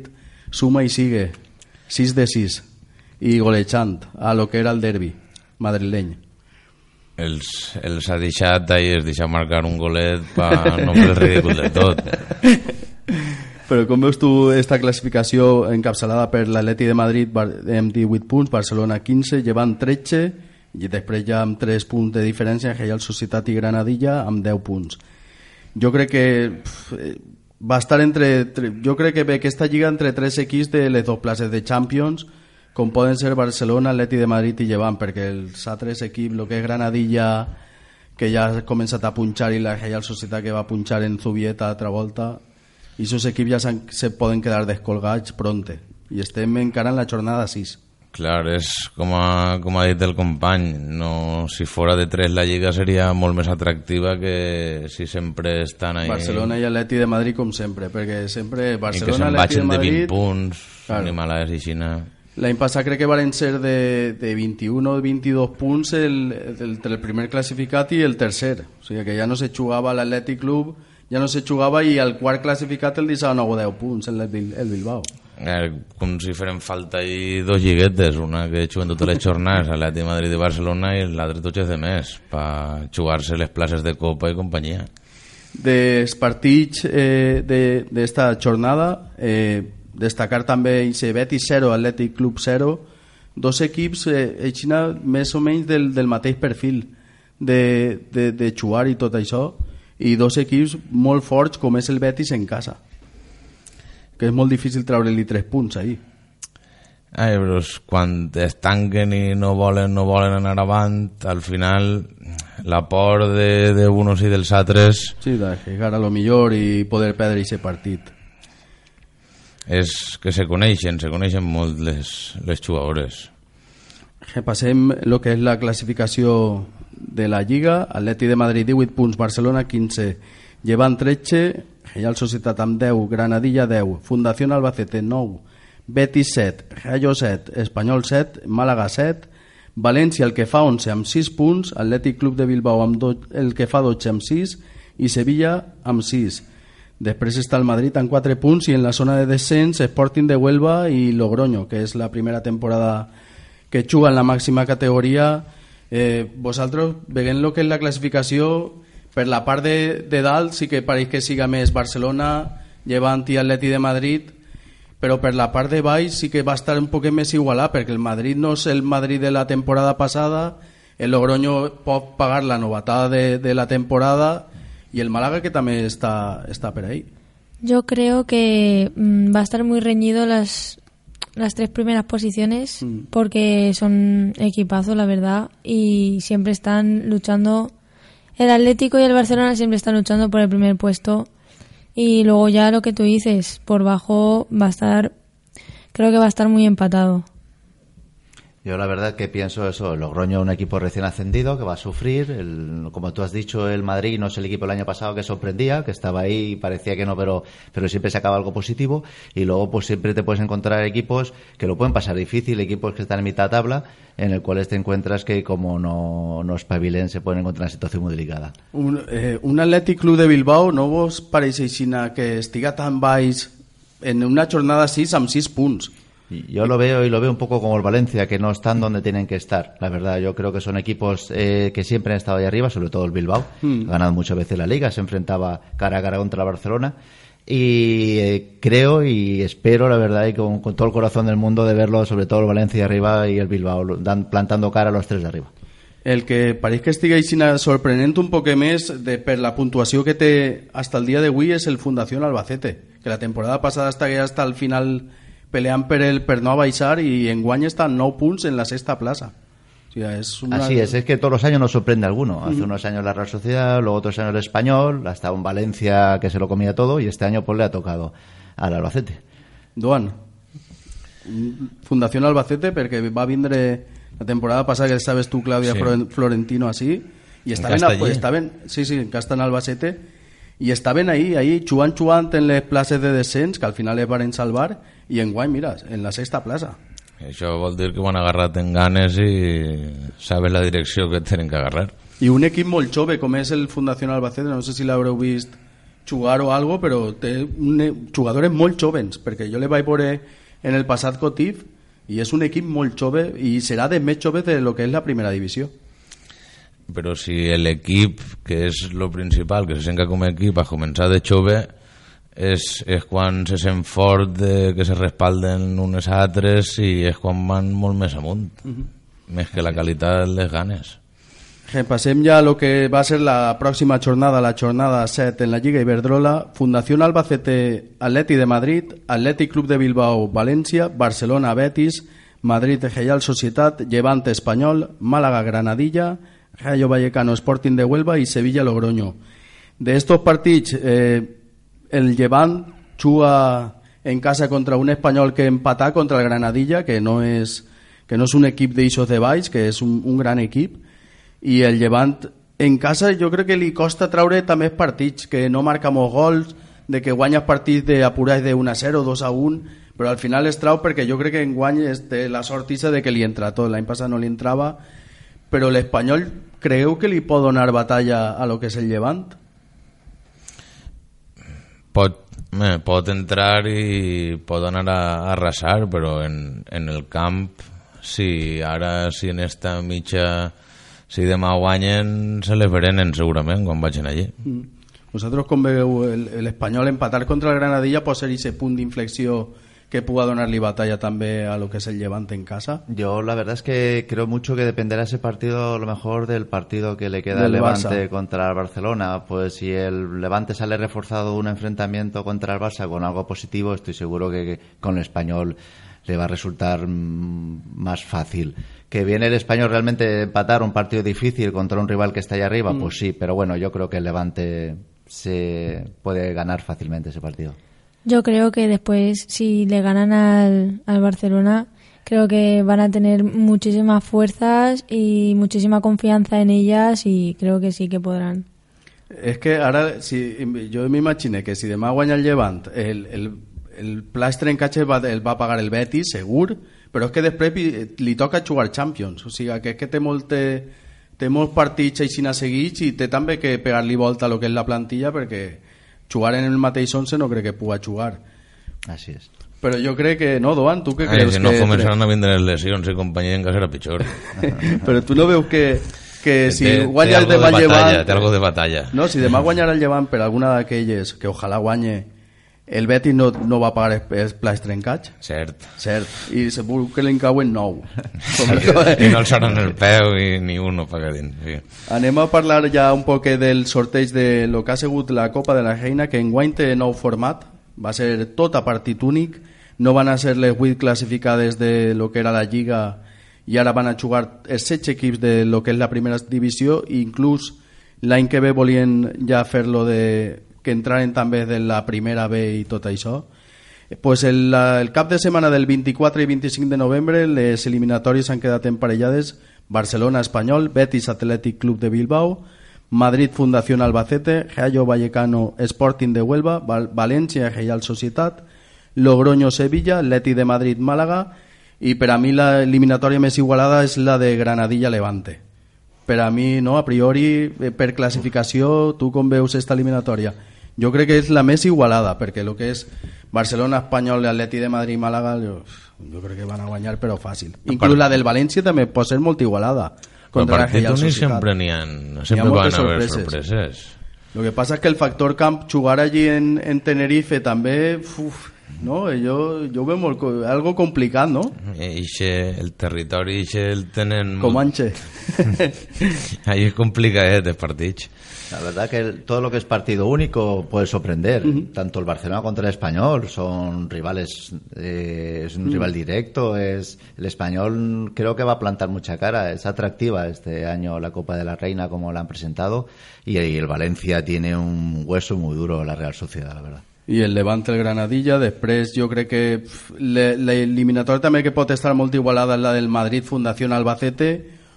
suma y sigue 6 de 6 y golechant a lo que era el derbi madrileño. Els, els ha deixat ahir, es deixa marcar un golet per no fer el ridícul de tot. Però com veus tu esta classificació encapçalada per l'Atleti de Madrid amb 18 punts, Barcelona 15, llevant 13 i després ja amb 3 punts de diferència Real Societat i Granadilla amb 10 punts. Jo crec que pf, eh, va estar entre tre- jo crec que ve aquesta lliga entre tres equips de les dues places de Champions com poden ser Barcelona, Atleti de Madrid i Llevant perquè els altres equips, el que és Granadilla que ja ha començat a punxar i la Real Societat que va punxar en Zubieta altra volta i aquests equips ja se poden quedar descolgats pronte. I estem encara en la jornada 6 Clar, és com ha, com ha dit el company, no, si fora de tres la Lliga seria molt més atractiva que si sempre estan ahí... Barcelona i Atleti de Madrid com sempre perquè sempre i que Barcelona, se'n Atleti de vagin de 20 Madrid punts, Claro. ni malades i Xina... L'any passat crec que varen ser de, de 21 o 22 punts el, el, entre el primer classificat i el tercer. O sigui que ja no se jugava l'Atlètic Club, ja no se jugava i el quart classificat el deixava 9 o 10 punts, el, el Bilbao. Eh, com si farem falta ahí dos lliguetes, una que juguen totes les jornades, Atleti de Madrid i Barcelona, i l'altre tots de més, per jugar-se les places de Copa i companyia. Dels partits eh, de- d'esta jornada, eh, destacar també Ixe Betis 0, Atlètic Club 0, dos equips eh, Xina més o menys del, del mateix perfil de, de, de jugar i tot això, i dos equips molt forts com és el Betis en casa que és molt difícil treure-li 3 punts ahir. Ai, però quan es tanquen i no volen, no volen anar avant, al final la por de, de unos i dels altres Sí, de llegar a lo millor i poder perdre aquest partit. És que se coneixen, se coneixen molt les, les jugadores. Repassem el que és la classificació de la Lliga. Atleti de Madrid 18 punts, Barcelona 15, Llevant 13, Real Societat amb 10, Granadilla 10, Fundació Albacete 9, Betis 7, Rayo 7, Espanyol 7, Màlaga 7, València el que fa 11 amb 6 punts, Atlètic Club de Bilbao amb do, el que fa 12 amb 6 i Sevilla amb 6. Després està el Madrid amb 4 punts i en la zona de descens Sporting de Huelva i Logroño, que és la primera temporada que juga en la màxima categoria. Eh, vosaltres, veient lo que és la classificació, per la part de, de dalt sí que pareix que siga més Barcelona, Llevant i Atleti de Madrid, però per la part de baix sí que va estar un poc més igualat, perquè el Madrid no és el Madrid de la temporada passada, el Logroño pot pagar la novatada de, de la temporada y el Málaga que también está, está por ahí. Yo creo que mm, va a estar muy reñido las, las tres primeras posiciones Mm. porque son equipazos, la verdad, y siempre están luchando. El Atlético y el Barcelona siempre están luchando por el primer puesto y luego ya lo que tú dices, por bajo va a estar, creo que va a estar muy empatado. Yo la verdad que pienso eso, el Logroño un equipo recién ascendido que va a sufrir, el- como tú has dicho, el Madrid no es el equipo del año pasado que sorprendía, que estaba ahí y parecía que no, pero, pero siempre sacaba algo positivo y luego pues siempre te puedes encontrar equipos que lo pueden pasar difícil, equipos que están en mitad de tabla, en el cual te encuentras que como no, no espabilen se pueden encontrar en una situación muy delicada. Un, eh, un Atlètic Club de Bilbao no vos pareix aixina que estiga tan en una jornada 6 amb 6 punts. Yo lo veo y lo veo un poco como el Valencia, que no están donde tienen que estar. La verdad, yo creo que son equipos eh, que siempre han estado ahí arriba, sobre todo el Bilbao. Mm. Ha ganado muchas veces la liga, se enfrentaba cara a cara contra el Barcelona. Y eh, creo y espero, la verdad, y con, con todo el corazón del mundo, de verlo, sobre todo el Valencia arriba y el Bilbao, dan- plantando cara a los tres de arriba. El que pareix que estigui aixina sorprenent un poc més de, per la puntuació que té hasta el dia d'avui és el Fundació Albacete, que la temporada passada estava hasta el final peleant per, el, per no baixar i enguany està en 9 punts en la sexta. O una... Así es, es que todos los años nos sorprende alguno. Hace unos años la Real Sociedad, luego otros años el Español, hasta un Valencia que se lo comía todo y este año pues le ha tocado al Albacete. Duan, Fundación Albacete, perquè va vindre la temporada passada, que sabes Sí. Flor- Florentino, així, i estaven, Castellí. a, estaven, sí, sí, en Casta en Albacete, i estaven ahí, ahí, jugant, jugant en les places de descens, que al final es varen salvar, i en guany, mira, en la sexta plaça. Això vol dir que ho han agarrat en ganes i saben la direcció que tenen que agarrar. I un equip molt jove, com és el Fundación Albacete, no sé si l'haureu vist jugar o algo, però té un, jugadors molt jovens, perquè jo le vaig veure en el passat Cotif i és un equip molt jove i serà de més jove de lo que és la primera divisió. Però si l'equip, que és lo principal, que se sent com a equip, a començar de jove, és, és quan se sent fort de, que se respalden unes altres i és quan van molt més amunt. Més que la qualitat, les ganes. Eh, Passem ja a lo que va ser la pròxima jornada, la jornada 7 en la Lliga Iberdrola, Fundación Albacete Atleti de Madrid, Atlètic Club de Bilbao València, Barcelona Betis, Madrid Real Societat, Levante Espanyol, Málaga Granadilla, Rayo Vallecano Sporting de Huelva y Sevilla Logroño. De estos partits, eh, el Levant juga en casa contra un espanyol que empatà contra el Granadilla, que no és, que no és un equip d'eixos de baix, que és un, un gran equip, i el Llevant en casa jo crec que li costa traure també partits, que no marca molts gols, de que guanyes partits d'apurats de 1 a 0, 2 a 1, però al final es trau perquè jo crec que en guany és té la sort isa de que li entra tot. L'any passat no li entrava, però l'Espanyol creu que li pot donar batalla a lo que és el Llevant? Pot, eh, pot entrar i pot anar a, a arrasar, però en, en el camp, si ara, si en esta mitja, si demà guanyen, se les verenen segurament quan vagin allí. Vosaltres com veieu l'Espanyol empatar contra el Granadilla pot ser ese punt d'inflexió que puga donar-li batalla també a lo que és el Llevant en casa? Yo la verdad es que creo mucho que dependerá ese partido a lo mejor del partido que le queda al Levante Barça. contra el Barcelona. Pues si el Levante sale reforzado de un enfrentamiento contra el Barça con algo positivo, estoy seguro que, con el español le va a resultar mm, más fácil. Que viene el español realmente empatar un partido difícil contra un rival que está ahí arriba, Mm. pues sí, pero bueno, yo creo que el Levante se puede ganar fácilmente ese partido. Yo creo que después, si le ganan al, al Barcelona, creo que van a tener muchísimas fuerzas y muchísima confianza en ellas y creo que sí que podrán. És que ara, si, jo m'imagine que si demà guanya el Llevant, el, el, el pla estrencatge el va, el va pagar el Betis, segur, però és que després li, toca jugar Champions, o sigui que és que té, molt, té, té molts partits així seguits i té també que pegar-li volta a lo que és la plantilla perquè jugar en el mateix 11 no crec que puga jugar. Así es. Però jo crec que no, Doan, tu què Ai, creus? si no que començaran a vindre les lesions i companyia en casa era pitjor. Però tu no veus que, que si té, guanya té el algo de demà batalla, Llevant... té algo de batalla. No, si demà guanyarà el Llevant per alguna d'aquelles, que ojalà guanye, el Betis no, no va pagar el, el pla estrencatge. Cert. Cert. I segur que li cauen nou. I no alçaran el peu i ni un no paga dins. Sí. Anem a parlar ja un poc del sorteig de lo que ha sigut la Copa de la Reina, que enguany té nou format, va ser tot a partit únic, no van a ser les 8 classificades de lo que era la Lliga i ara van a jugar els 16 equips de lo que és la primera divisió i inclús l'any que ve volien ja fer-lo de que entraren també de la primera B i tot això pues el, el cap de setmana del 24 i 25 de novembre les eliminatòries han quedat emparellades Barcelona Espanyol, Betis Athletic Club de Bilbao, Madrid Fundación Albacete, Rayo Vallecano Sporting de Huelva, Val- València Real Societat, Logroño Sevilla, Leti de Madrid Málaga i per a mi la eliminatòria més igualada és la de Granadilla Levante. Per a mi, no, a priori, eh, per classificació, tu com veus esta eliminatòria? Jo crec que és la més igualada, perquè el que és Barcelona, Espanyol, Atleti de Madrid, Màlaga, jo, jo crec que van a guanyar, però fàcil. Inclús la del València també pot ser molt igualada. Però Contra Real únic Societat. sempre n'hi ha, ha sempre moltes van haver sorpreses. sorpreses. Lo que pasa es que el factor camp, jugar allí en, en Tenerife també, uf, no? Veu molt, co- algo complicat, no? Ixe, el territori ixe el tenen... Com molt- Anche. Ahí es complicadet, els partits. La verdad que el- todo lo que es partido único puede sorprender. Tanto el Barcelona contra el Español son rivales, eh, es un rival directo. Es el Español creo que va a plantar mucha cara. Es atractiva este año la Copa de la Reina como la han presentado y, y el Valencia tiene un hueso muy duro la Real Sociedad, la verdad. I el Levante el Granadilla després jo crec que pf, le- l'eliminatòria també que pot estar molt igualada és la del Madrid Fundació Albacete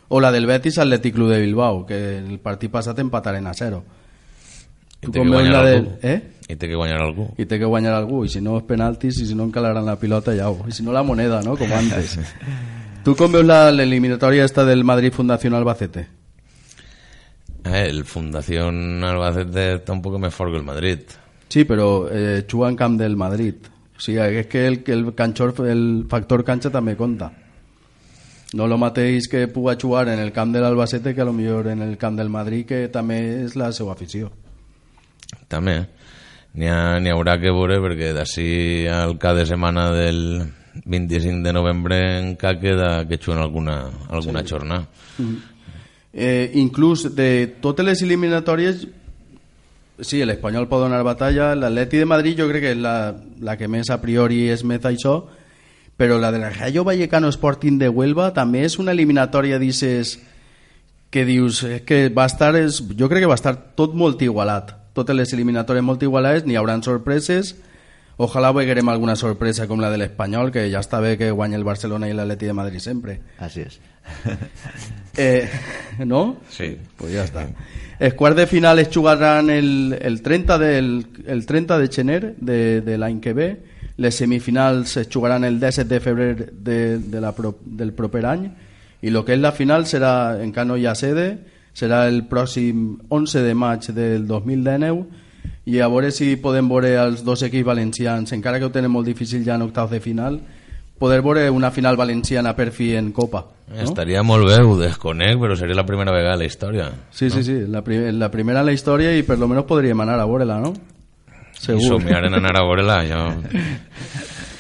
o la del Betis Atlètic Club de Bilbao que el partit passat empataren a 0 I té que guanyar la algú. del- eh? I té que guanyar algú. i té que guanyar algú i si no és penaltis i si no encalaran la pilota ja ho, i si no la moneda, no? com antes tu com veus la- l'eliminatòria esta del Madrid Fundació Albacete? Eh, el Fundación Albacete está un poco mejor que el Madrid. Sí, però eh, en camp del Madrid. O sigui, és que el, el, canxor, el factor canxa també compta. No lo mateix que puga jugar en el camp de l'Albacete que a lo millor en el camp del Madrid, que també és la seva afició. També. N'hi ha, n'hi haurà que veure perquè d'ací al cap de setmana del 25 de novembre encara queda que juguen alguna, alguna sí. jornada. Eh, inclús de totes les eliminatòries sí, l'Espanyol pot donar batalla l'Atleti de Madrid jo crec que és la, la que més a priori és més això però la del Rayo Vallecano Sporting de Huelva també és una eliminatòria dices que dius és que va estar és, jo crec que va estar tot molt igualat totes les eliminatòries molt igualades n'hi hauran sorpreses ojalà veurem alguna sorpresa com la de l'Espanyol que ja està bé que guanya el Barcelona i l'Atleti de Madrid sempre Así es. eh, ¿No? Sí. Pues ya está. Els quarts de final es el, el 30 del, el 30 de gener de, de l'any que ve. Les semifinals es jugaran el 17 de febrer de, de la pro, del proper any i el que és la final serà, encara no hi sede, serà el pròxim 11 de maig del 2019 i a veure si podem veure els dos equips valencians, encara que ho tenen molt difícil ja en octaus de final, poder veure una final valenciana per fi en Copa. No? Estaria molt bé, ho desconec, però seria la primera vegada a la història. Sí, sí, sí, la, pri la primera en la història i per lo menos podríem anar a veure-la, no? I somiar en anar a veure-la, jo...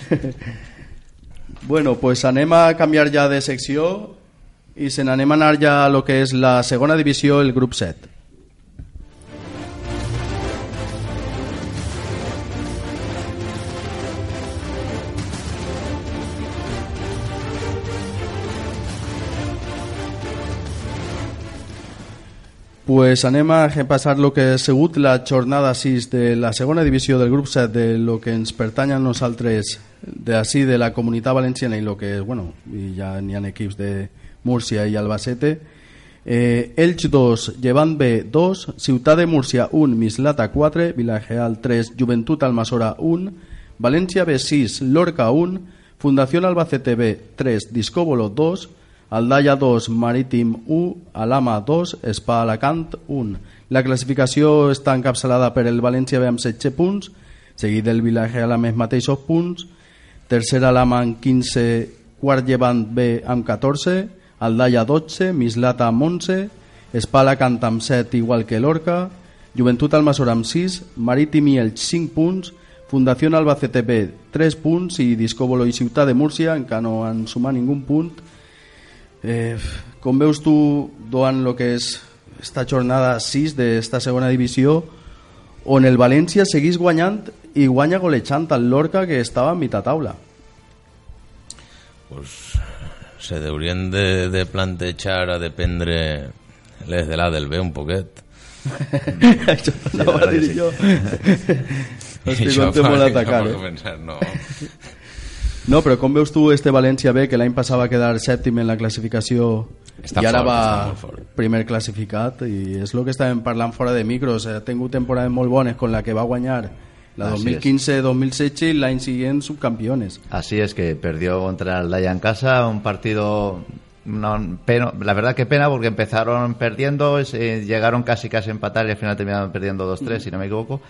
Bueno, pues anem a canviar ja de secció i se n'anem a anar ja a lo que és la segona divisió, el grup 7. Pues anem a repassar lo que ha sigut la jornada 6 de la segona divisió del grup 7 de lo que ens pertany a nosaltres de així de la comunitat valenciana i lo que bueno, i ja n'hi ha equips de Múrcia i Albacete. Eh, Elx 2, Llevant B 2, Ciutat de Múrcia 1, Mislata 4, Vilareal 3, Joventut Almasora 1, València B 6, Lorca 1, Fundació Albacete B 3, Discóbolo 2, Aldaya 2, Marítim 1, Alama 2, Spa Alacant 1. La classificació està encapçalada per el València B amb 16 punts, seguit del Vilareal amb els mateixos punts, tercer Alama amb 15, quart Llevant B amb 14, Aldaya 12, Mislata amb 11, Spa Alacant amb 7 igual que l'Orca, Joventut Almasora amb 6, Marítim i Elx 5 punts, Fundació Albacete B 3 punts i Discóbolo i Ciutat de Múrcia encara no han sumat ningú punt Eh, com veus tu, Doan, lo que és esta jornada 6 d'esta segona divisió on el València seguís guanyant i guanya golejant al Lorca que estava a mitad taula pues, se deurien de, de plantejar a dependre les de la del B un poquet. això no va dir jo Això content fa- molt atacar eh? pensar, no. No, però com veus tu este València B que l'any passat va quedar sèptim en la classificació Està i ara fort, va fort. primer classificat i és el que estàvem parlant fora de micros ha tingut temporades molt bones con la que va guanyar la Así es. 2015-2016 y l'any siguiente subcampeones Así es que perdió contra el Daya en casa, un partido no, pena- la verdad que pena porque empezaron perdiendo, se- llegaron casi casi a empatar y al final terminaron perdiendo 2-3 si no me equivoco.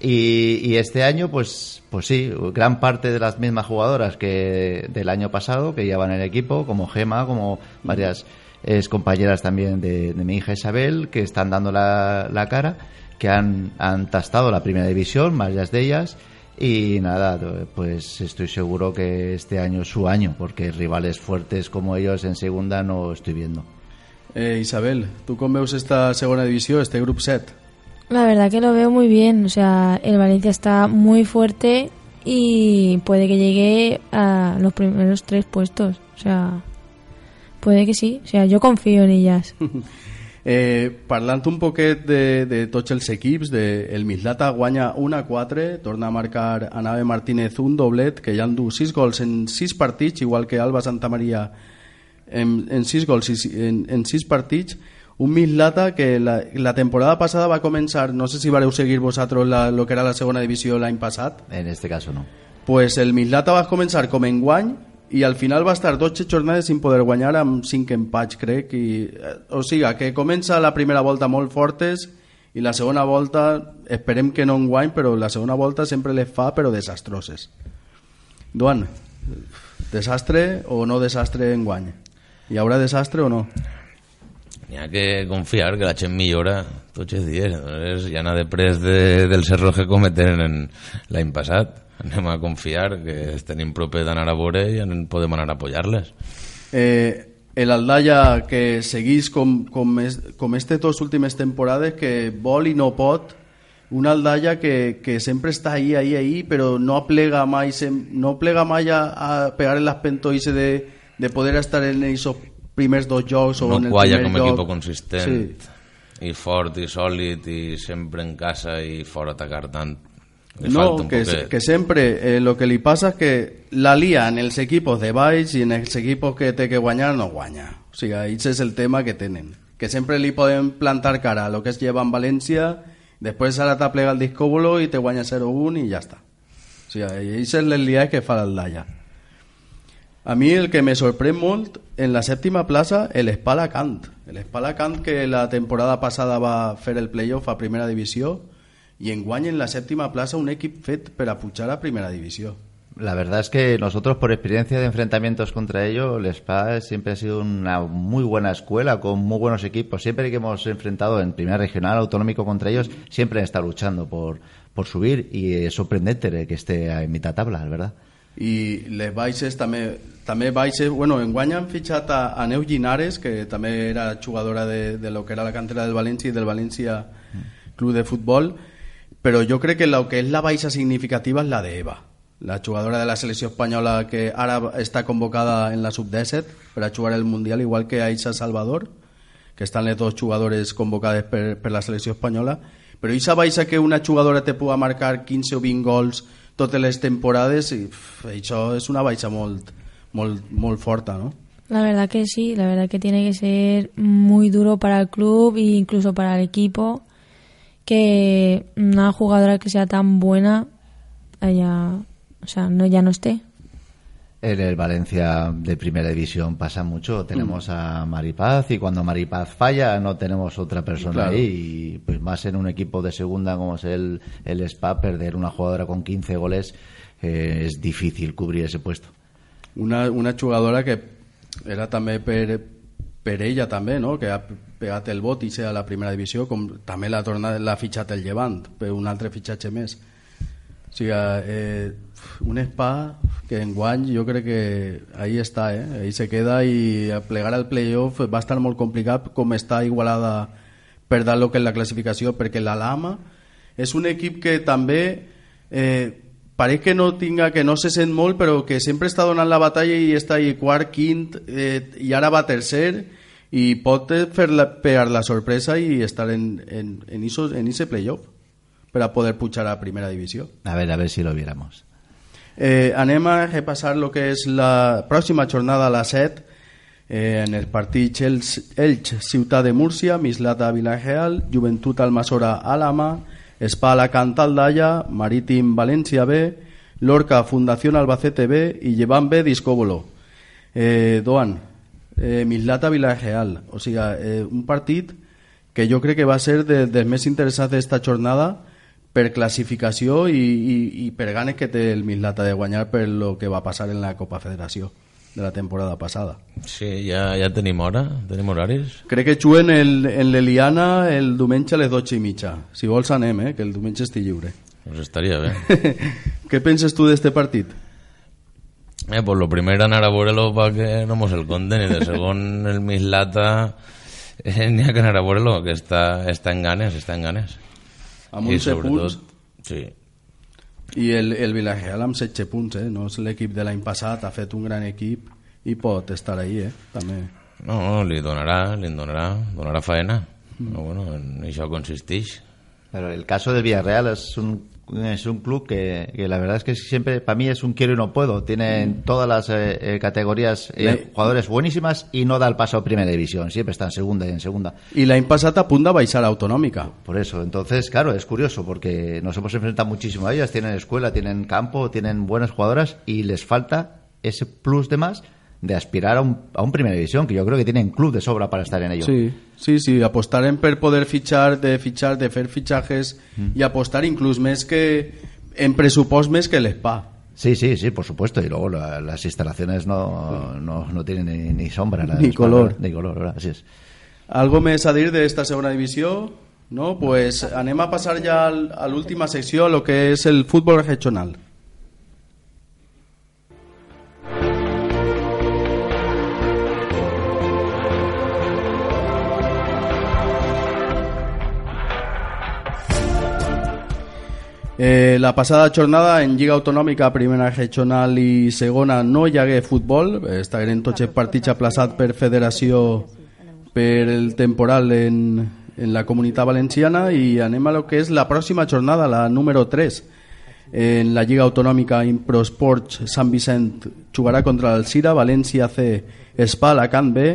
Y, y este año pues pues sí, gran parte de las mismas jugadoras que del año pasado que llevan el equipo, como Gema, como varias ex compañeras también de, mi hija Isabel que están dando la, la cara, que han, han tastado la primera división, varias de ellas y nada, pues estoy seguro que este año es su año, porque rivales fuertes como ellos en segunda no estoy viendo. Eh, Isabel, ¿tú com veus esta segona divisió, este grup 7? La verdad que lo veo muy bien. O sea, el Valencia está muy fuerte y puede que llegue a los primeros tres puestos. O sea, puede que sí. O sea, yo confío en ellas. Eh, parlant un poquet de, de tots els equips, de, el Mislata guanya 1 a 4, torna a marcar a Nave Martínez un doblet, que ja han du 6 gols en 6 partits, igual que Alba Santa Maria en, en 6 gols en, en 6 partits, un Mislata que la, la temporada passada va començar, no sé si vareu seguir vosaltres la, lo que era la segona divisió l'any passat, En este caso no. pues el Mislata va començar com en guany i al final va estar 12 jornades sin poder guanyar amb 5 empats, crec. I, eh, o sigui, que comença la primera volta molt fortes i la segona volta, esperem que no en guany, però la segona volta sempre les fa, però desastroses. Duan, desastre o no desastre en guany? Hi haurà desastre o no? N'hi ha que confiar que la gent millora tots els dies. Entonces, ja n'ha de pres de, dels errors que cometen en l'any passat. Anem a confiar que tenim proper d'anar a veure i podem anar a apoyar-les. Eh, el Aldaya que seguís com, com, es, com este dos últimes temporades que vol i no pot un Aldaya que, que sempre està ahí, ahí, ahí però no plega mai no plega mai a, a pegar en las pentoises de, de poder estar en esos primers dos jocs o No en el primer com a joc. equipo consistent sí. i fort i sòlid i sempre en casa i fora atacar tant. Le No, falta que, poquet. que siempre eh, lo que le pasa es que la lía en els equipos de baix i en els equipos que té que guanyar no guanya. O sigui, ese és el tema que tenen. Que sempre li poden plantar cara a lo que es lleva en València, després ara t'aplega el discòbolo i te guanya 0-1 i ja està. O sigui, això és l'enlià que fa l'Aldaya. A mi el que me sorprèn molt, en la sèptima plaça, el Spalacant. El Spalacant que la temporada passada va fer el playoff a primera divisió i enguany en la sèptima plaça un equip fet per a pujar a primera divisió. La verdad es que nosotros, por experiencia de enfrentamientos contra ellos, el SPA siempre ha sido una muy buena escuela, con muy buenos equipos. Siempre que hemos enfrentado en primera regional, autonómico contra ellos, siempre han estado luchando por, por subir y es sorprendente que esté en mitad tabla, verdad. I les baixes també, també baixes, bueno, enguany han fitxat a, a Neu Ginares, que també era jugadora de, de lo que era la cantera del València i del València Club de Futbol, però jo crec que lo que és la baixa significativa és la d'Eva, la jugadora de la selecció espanyola que ara està convocada en la sub-17 per a jugar el Mundial, igual que Aisha Salvador, que estan les dos jugadores convocades per, per la selecció espanyola, però aquesta baixa que una jugadora te pugui marcar 15 o 20 gols totes les temporades, i, pff, això és una baixa molt, molt, molt forta, no? La verdad que sí, la verdad que tiene que ser muy duro para el club e incluso para el equipo que una jugadora que sea tan buena haya, o sea, no ya no esté. En el Valencia de primera división pasa mucho. Tenemos a Maripaz y cuando Maripaz falla no tenemos otra persona Claro. ahí. Y pues más en un equipo de segunda como es el, el SPA, perder una jugadora con 15 goles eh, es difícil cubrir ese puesto. Una, una jugadora que era també per, per ella també, no? que ha pegat el bot i ser a la primera divisió, com també l'ha tornat l'ha fitxat el Llevant, per un altre fitxatge més. O sigui, eh, un spa que en guany jo crec que ahí està, eh? ahí se queda i plegar al playoff va estar molt complicat com està igualada per dar lo que és la classificació, perquè la Lama és un equip que també eh, pareix que no tinga, que no se sent molt, però que sempre està donant la batalla i està ahí quart, quint, eh, i ara va tercer, i pot fer la, pegar la sorpresa i estar en, en, en, iso, en ese playoff per a poder pujar a primera divisió. A ver, a ver si lo viéramos. Eh, anem a repassar el que és la pròxima jornada a la 7 eh, en el partit Elx Ciutat de Múrcia, Mislata Vilareal, Joventut Almasora Alama, Spa Alacant Aldaya, Marítim València B, Lorca Fundació Albacete B i Llevant B Discòbolo. Eh, Doan, eh, Mislata Vilareal, o sigui, eh, un partit que jo crec que va ser de, dels més interessants d'esta jornada per classificació i, i, i per ganes que té el Mislata de guanyar per lo que va passar en la Copa Federació de la temporada passada. Sí, ja, ja tenim hora, tenim horaris. Crec que juguen el, en l'Eliana el diumenge a les 12 i mitja. Si vols anem, eh, que el diumenge estigui lliure. Pues estaria bé. Què penses tu d'este partit? Eh, pues lo primero anar a veure-lo para que no mos el conten y de segon el Mislata eh, n'hi ha que anar a veure-lo que està, està en ganes, està en ganes. Amb I 11 punts sí, i el, el Vilareal amb 16 punts, eh? no és l'equip de l'any passat, ha fet un gran equip i pot estar ahí, eh? també. no, no, li donarà, li donarà, donarà faena. Però bueno, en això consisteix. Pero el caso del Villarreal es un, es un club que, que la verdad es que siempre, para mí es un quiero y no puedo. Tienen todas las eh, eh, categorías eh, jugadores buenísimas y no da el paso a primera división. Siempre está en segunda y en segunda. I l'any passat a punt de baixar a autonòmica. Por eso, entonces, claro, es curioso porque nos hemos enfrentado muchísimo a ellas. Tienen escuela, tienen campo, tienen buenas jugadoras y les falta ese plus de más de aspirar a un, a un primera división, que yo creo que tienen club de sobra para estar en ello. Sí, sí, sí, apostarem per poder fitxar, de fitxar, de fer fitxajes i apostar inclús més que en pressupost més que l'ESPA. Sí, sí, sí, por supuesto. Y luego la- las instalaciones no, no, no tienen ni, ni sombra. la- Ni color. Ni color, es. Algo més a dir d'esta segona divisió? No? Pues anem a passar ja al, a l'última secció, lo que és el futbol regional. Eh, la passada jornada en Lliga Autonòmica, primera regional i segona no hi hagué futbol. Estaven tots els partits aplaçats per federació per el temporal en, en la comunitat valenciana i anem a lo que és la pròxima jornada, la número 3. En la Lliga Autonòmica Improsports Sant Vicent jugarà contra el Cira, València C, Espa, Alacant B,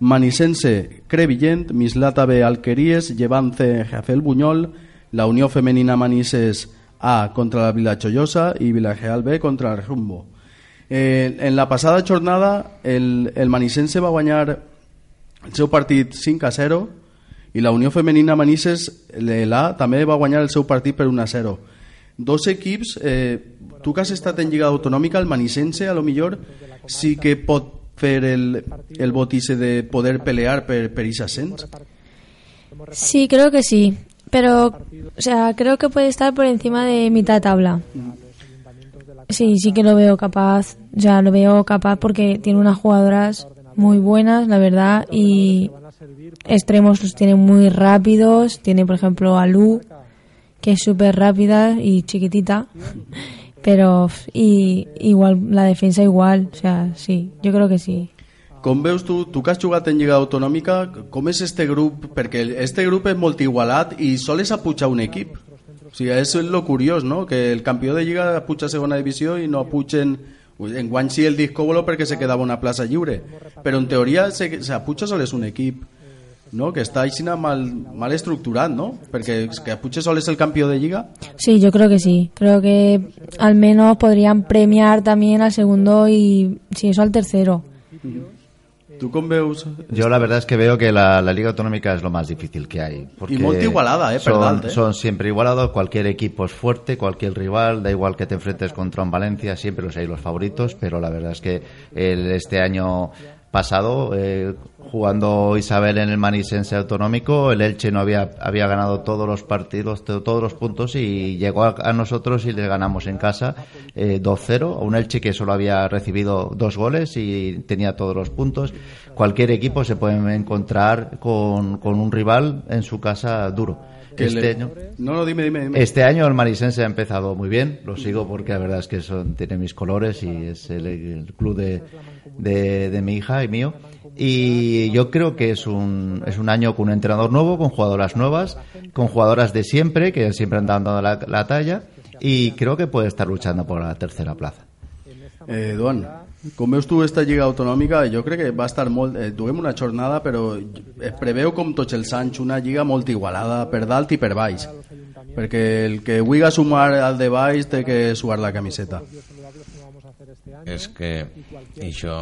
Manisense, Crevillent, Mislata B, Alqueries, Llevant C, Jafel Bunyol, la Unió Femenina Manises A contra la Vila Chollosa i Vilareal B contra el Rumbo. Eh, en la passada jornada el, el Manisense va guanyar el seu partit 5 a 0 i la Unió Femenina Manises l'A també va guanyar el seu partit per 1 a 0 dos equips eh, tu que has estat en Lliga Autonòmica el Manisense a lo millor sí que pot fer el, el botice de poder pelear per, per ese ascens Sí, creo que sí. Pero, o sea, creo que puede estar por encima de mitad tabla. Sí, sí que lo veo capaz. Sea, lo veo capaz porque tiene unas jugadoras muy buenas, la verdad, y extremos los tiene muy rápidos. Tiene, por ejemplo, a Lu, que es súper rápida y chiquitita. Pero, y igual, la defensa igual. O sea, sí, yo creo que sí. Com veus tu, tu que has jugat en Lliga Autonòmica, com és este grup? Perquè este grup és molt igualat i sols apuja un equip. O sigui, és lo curiós, no? Que el campió de Lliga apuja a segona divisió i no apugen... En guany sí el discòbolo perquè se quedava una plaça lliure. Però en teoria se, se apuja sols un equip no? que està així mal, mal estructurat, no? Perquè és que apuja sols el campió de Lliga Sí, yo creo que sí. Creo que al menos podrían premiar también al segundo y, si eso, al tercero. Com veus? Yo la verdad es que veo que la, la Liga Autonómica es lo más difícil que hay. porque Y muy igualada, eh, son, dalt, eh. son siempre igualados, cualquier equipo es fuerte, cualquier rival, da igual que te enfrentes contra un Valencia, siempre los hay los favoritos, pero la verdad es que el, este año pasado, eh, jugando Isabel en el Manisense Autonómico, el Elche no había, había ganado todos los partidos, to- todos los puntos y llegó a, a nosotros y le ganamos en casa eh, 2-0 a un Elche que solo había recibido dos goles y tenía todos los puntos. Cualquier equipo se puede encontrar con, con un rival en su casa duro. Este le- año, No, no, dime, dime. dime. este año el Manisense ha empezado muy bien, lo sigo porque la verdad es que son, tiene mis colores y es el, el club de, de, de mi hija y mío. Y yo creo que es un, es un año con un entrenador nuevo, con jugadoras nuevas, con jugadoras de siempre, que siempre han dado la, la talla, y creo que puede estar luchando por la tercera plaza. Eh, Duan, com veus tu esta Lliga Autonòmica? Jo crec que va estar molt... Eh, duem una jornada, però es preveu com tots els anys una lliga molt igualada per dalt i per baix. Perquè el que vulgui sumar al de baix té que suar la camiseta. És que això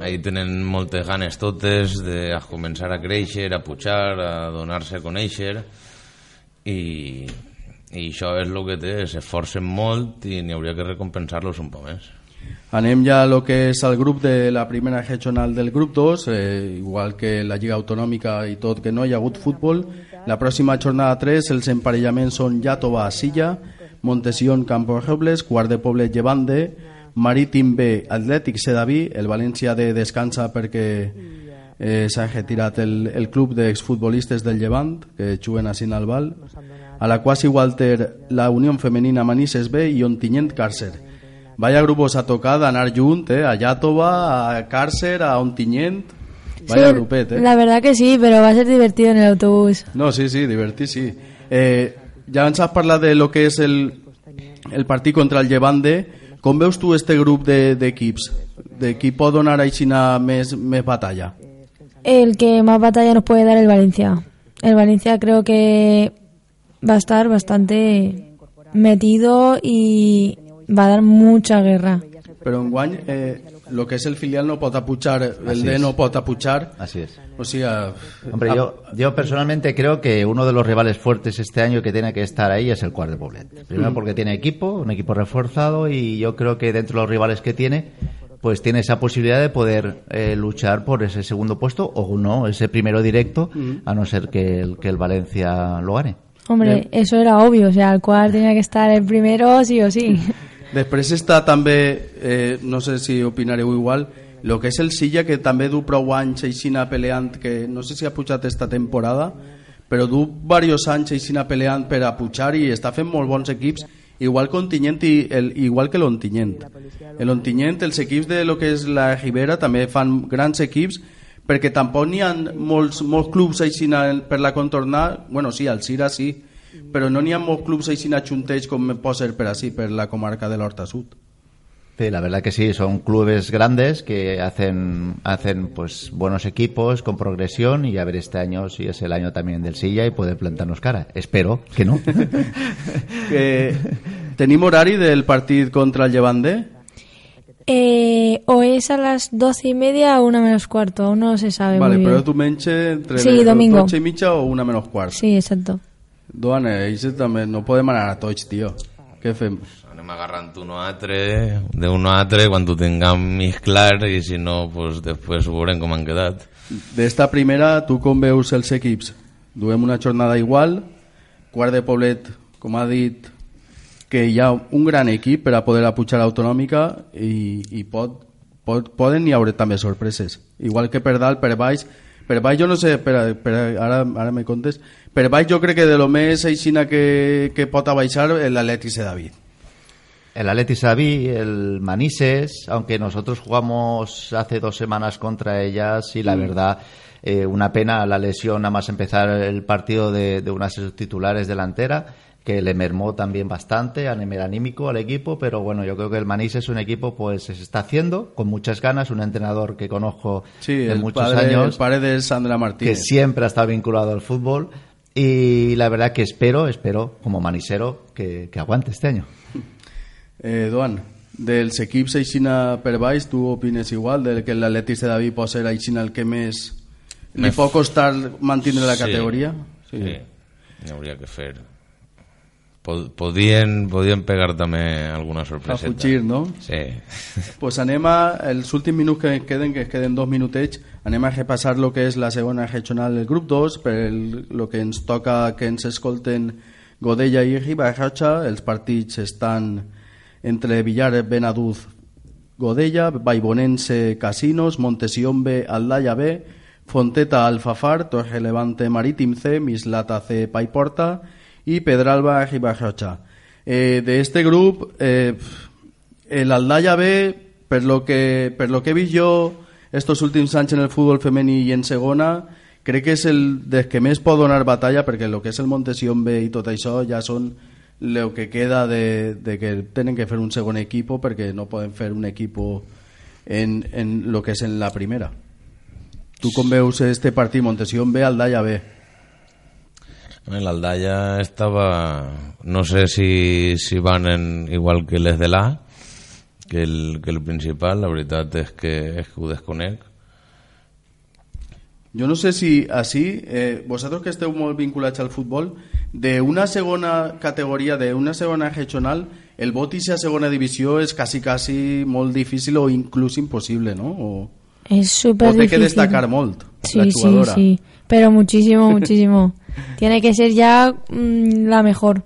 ahí tenen moltes ganes totes de a començar a créixer, a pujar, a donar-se a conèixer i, i això és el que té, s'esforcen molt i n'hi hauria que recompensar-los un poc més. Anem ja a lo que és el grup de la primera regional del grup 2, eh, igual que la Lliga Autonòmica i tot, que no hi ha hagut futbol. La pròxima jornada 3, els emparellaments són Jàtova, Silla, Montesión, Campos Robles, Quart de Poblet, Llevande, Marítim B, Atlètic Sedaví, el València de descansa perquè eh, s'ha retirat el, el club d'exfutbolistes del Llevant, que juguen a Sinalbal, a la Quasi Walter, la Unió Femenina Manises B i Ontinyent Càrcer. Vaya grupos a tocar d'anar junt, eh? a Llàtova, a Càrcer, a Ontinyent... Vaya Sí, grupet, eh? La verdad que sí, pero va a ser divertido en el autobús. No, sí, sí, divertit, sí. Eh, ja ens has parlat de lo que és el, el partit contra el Llevande. Com veus tu este grup de- d'equips? De, de qui pot donar aixina més, més batalla? El que más batalla nos puede dar el Valencia. El Valencia creo que va a estar bastante metido y va a dar mucha guerra. Però enguany, eh, lo que és el filial no pot apujar, el Así D es. no pot apujar. Así es. O sea, Hombre, a- yo, yo personalmente creo que uno de los rivales fuertes este año que tiene que estar ahí es el Cuart de Poblet. Primero Mm. porque tiene equipo, un equipo reforzado y yo creo que dentro de los rivales que tiene, pues tiene esa posibilidad de poder eh, luchar por ese segundo puesto o no, ese primero directo, Mm. a no ser que el, que el Valencia lo gane. Hombre, eso era obvio, o sea, el cual tenía que estar el primero sí o sí. Després està també, eh, no sé si opinareu igual, lo que és el Silla, que també du prou anys aixina peleant, que no sé si ha pujat esta temporada, però du varios anys aixina peleant per a pujar i està fent molt bons equips, igual que Ontinyent i el, igual que l'Ontinyent. El Ontinyent, els equips de lo que és la Ribera també fan grans equips, perquè tampoc n'hi ha molts, molts clubs aixina per la contornar, bueno, sí, al Sira sí, però no n'hi ha molts clubs aixina juntells com pot ser per així, per la comarca de l'Horta Sud. Sí, la verdad que sí, son clubes grandes que hacen, hacen pues buenos equipos con progresión y a ver este año si es el año también del Silla y poder plantarnos cara. Espero que no. Que tenim horari del partit contra el Llevande? Eh, o es a las doce y media o una menos cuarto, aún no se sabe Vale, muy però bien. diumenge entre Sí, domingo. 12 i mitja o una menys quart. Sí, exacto. Duan, ells també no podem anar a tots, tio. Què fem? Anem agarrant uno a altre, de uno a altre, quan ho tinguem més clar, i si no, pues, després ho veurem com han quedat. D'esta primera, tu com veus els equips? Duem una jornada igual, quart de Poblet, com ha dit, que hi ha un gran equip per a poder apujar l'autonòmica i, i pot, pot, poden hi haure també sorpreses. Igual que per dalt, per baix, per baix jo no sé, per, per, ara, ara me contes, per baix jo crec que de lo més aixina que, que pot abaixar l'Atleti de David. El Atleti Sabi, el Manises, aunque nosotros jugamos hace dos semanas contra ellas y la verdad, eh, una pena la lesión nada más empezar el partido de, de unas de sus titulares delantera, que le mermó también bastante a nivel anímico al equipo, pero bueno, yo creo que el Manises es un equipo pues se está haciendo con muchas ganas, un entrenador que conozco Sí, de el muchos padre, el años, padre de Sandra que Martínez. siempre ha estado vinculado al fútbol y la verdad que espero, espero como manisero que, que aguante este año. Eh, Duan, dels equips aixina per baix, tu opines igual, del que l'Atleti de David pot ser aixina el que més li Me pot costar mantenir la Sí, categoria? Sí, hauria que fer. Pod- Podien, podien pegar també alguna A sorpresa. fugir, no? Sí. pues anem a, els últims minuts que queden, que queden dos minutets, anem a repassar el que és la segona regional del grup 2, per el, lo que ens toca que ens escolten Godella i Ribarratxa, els partits estan entre Villar Benaduz Godella, Baibonense Casinos, Montesión B, Aldaya B, Fonteta Alfafar, Torre Levante Marítim C, Mislata C, Paiporta y Pedralba Ribarratxa. Eh, de este grup, eh, el Aldaya B, per lo que, per lo que vist jo estos últims anys en el futbol femení i en segona, crec que és el dels que més pot donar batalla perquè el que és el Montesión B i tot això ja són el que queda de, de que tenen que fer un segon equip perquè no poden fer un equip en, en lo que és en la primera. Tu com veus este partit Montesión B, Aldaya B? L'Aldalla estava... No sé si, si van en, igual que les de l'A, que el, que el principal, la veritat és que, és que ho desconec. Jo no sé si així, eh, vosaltres que esteu molt vinculats al futbol, de una segona categoria, de una segona regional, el vot i a segona divisió és quasi, quasi molt difícil o inclús impossible, no? O, Es súper o té que difícil. destacar molt Sí, la sí, sí. Pero muchísimo, muchísimo. Tiene que ser ya mm, la mejor.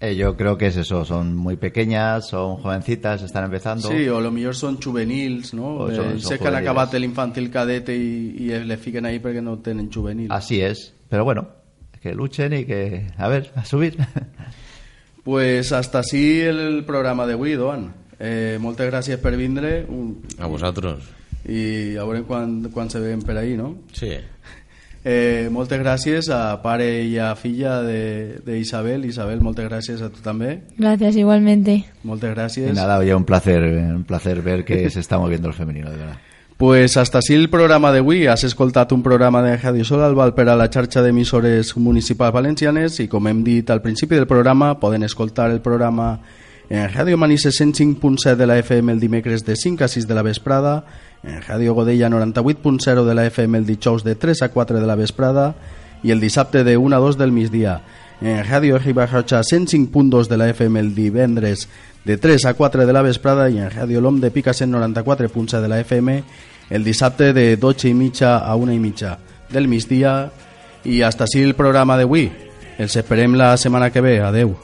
Eh, yo creo que es eso, son muy pequeñas, son jovencitas, están empezando. Sí, o lo millor són juvenils, no? Eh, sé que han juveniles. acabat l'infantil cadete i, i le fiquen ahí perquè no tenen juvenil. Así es, pero bueno, que luchen y que, a ver, a subir. Pues hasta així el programa d'avui, Doan. Eh, moltes gràcies per vindre. Un, A vosaltres. I a veure quan, quan se veiem per ahí, no? Sí. Eh, moltes gràcies a pare i a filla d'Isabel. Isabel, moltes gràcies a tu també. Gracias, igualmente. Moltes Y gràcies. nada, oye, un placer, un placer ver que se está moviendo el femenino, de verdad. Pues hasta així el programa d'avui. Has escoltat un programa de Radio Sol al Val per a la xarxa d'emissores municipals valencianes i com hem dit al principi del programa poden escoltar el programa en Radio Manises 105.7 de la FM el dimecres de 5 a 6 de la vesprada, en Radio Godella 98.0 de la FM el dijous de 3 a 4 de la vesprada i el dissabte de 1 a 2 del migdia. En Radio Ribajocha 105.2 de la FM el divendres de 3 a 4 de la vesprada i en Radio Lom de Pica 194.7 de la FM el dissabte de 12 i mitja a 1 i mitja del migdia i hasta així el programa d'avui. Els esperem la setmana que ve. Adeu.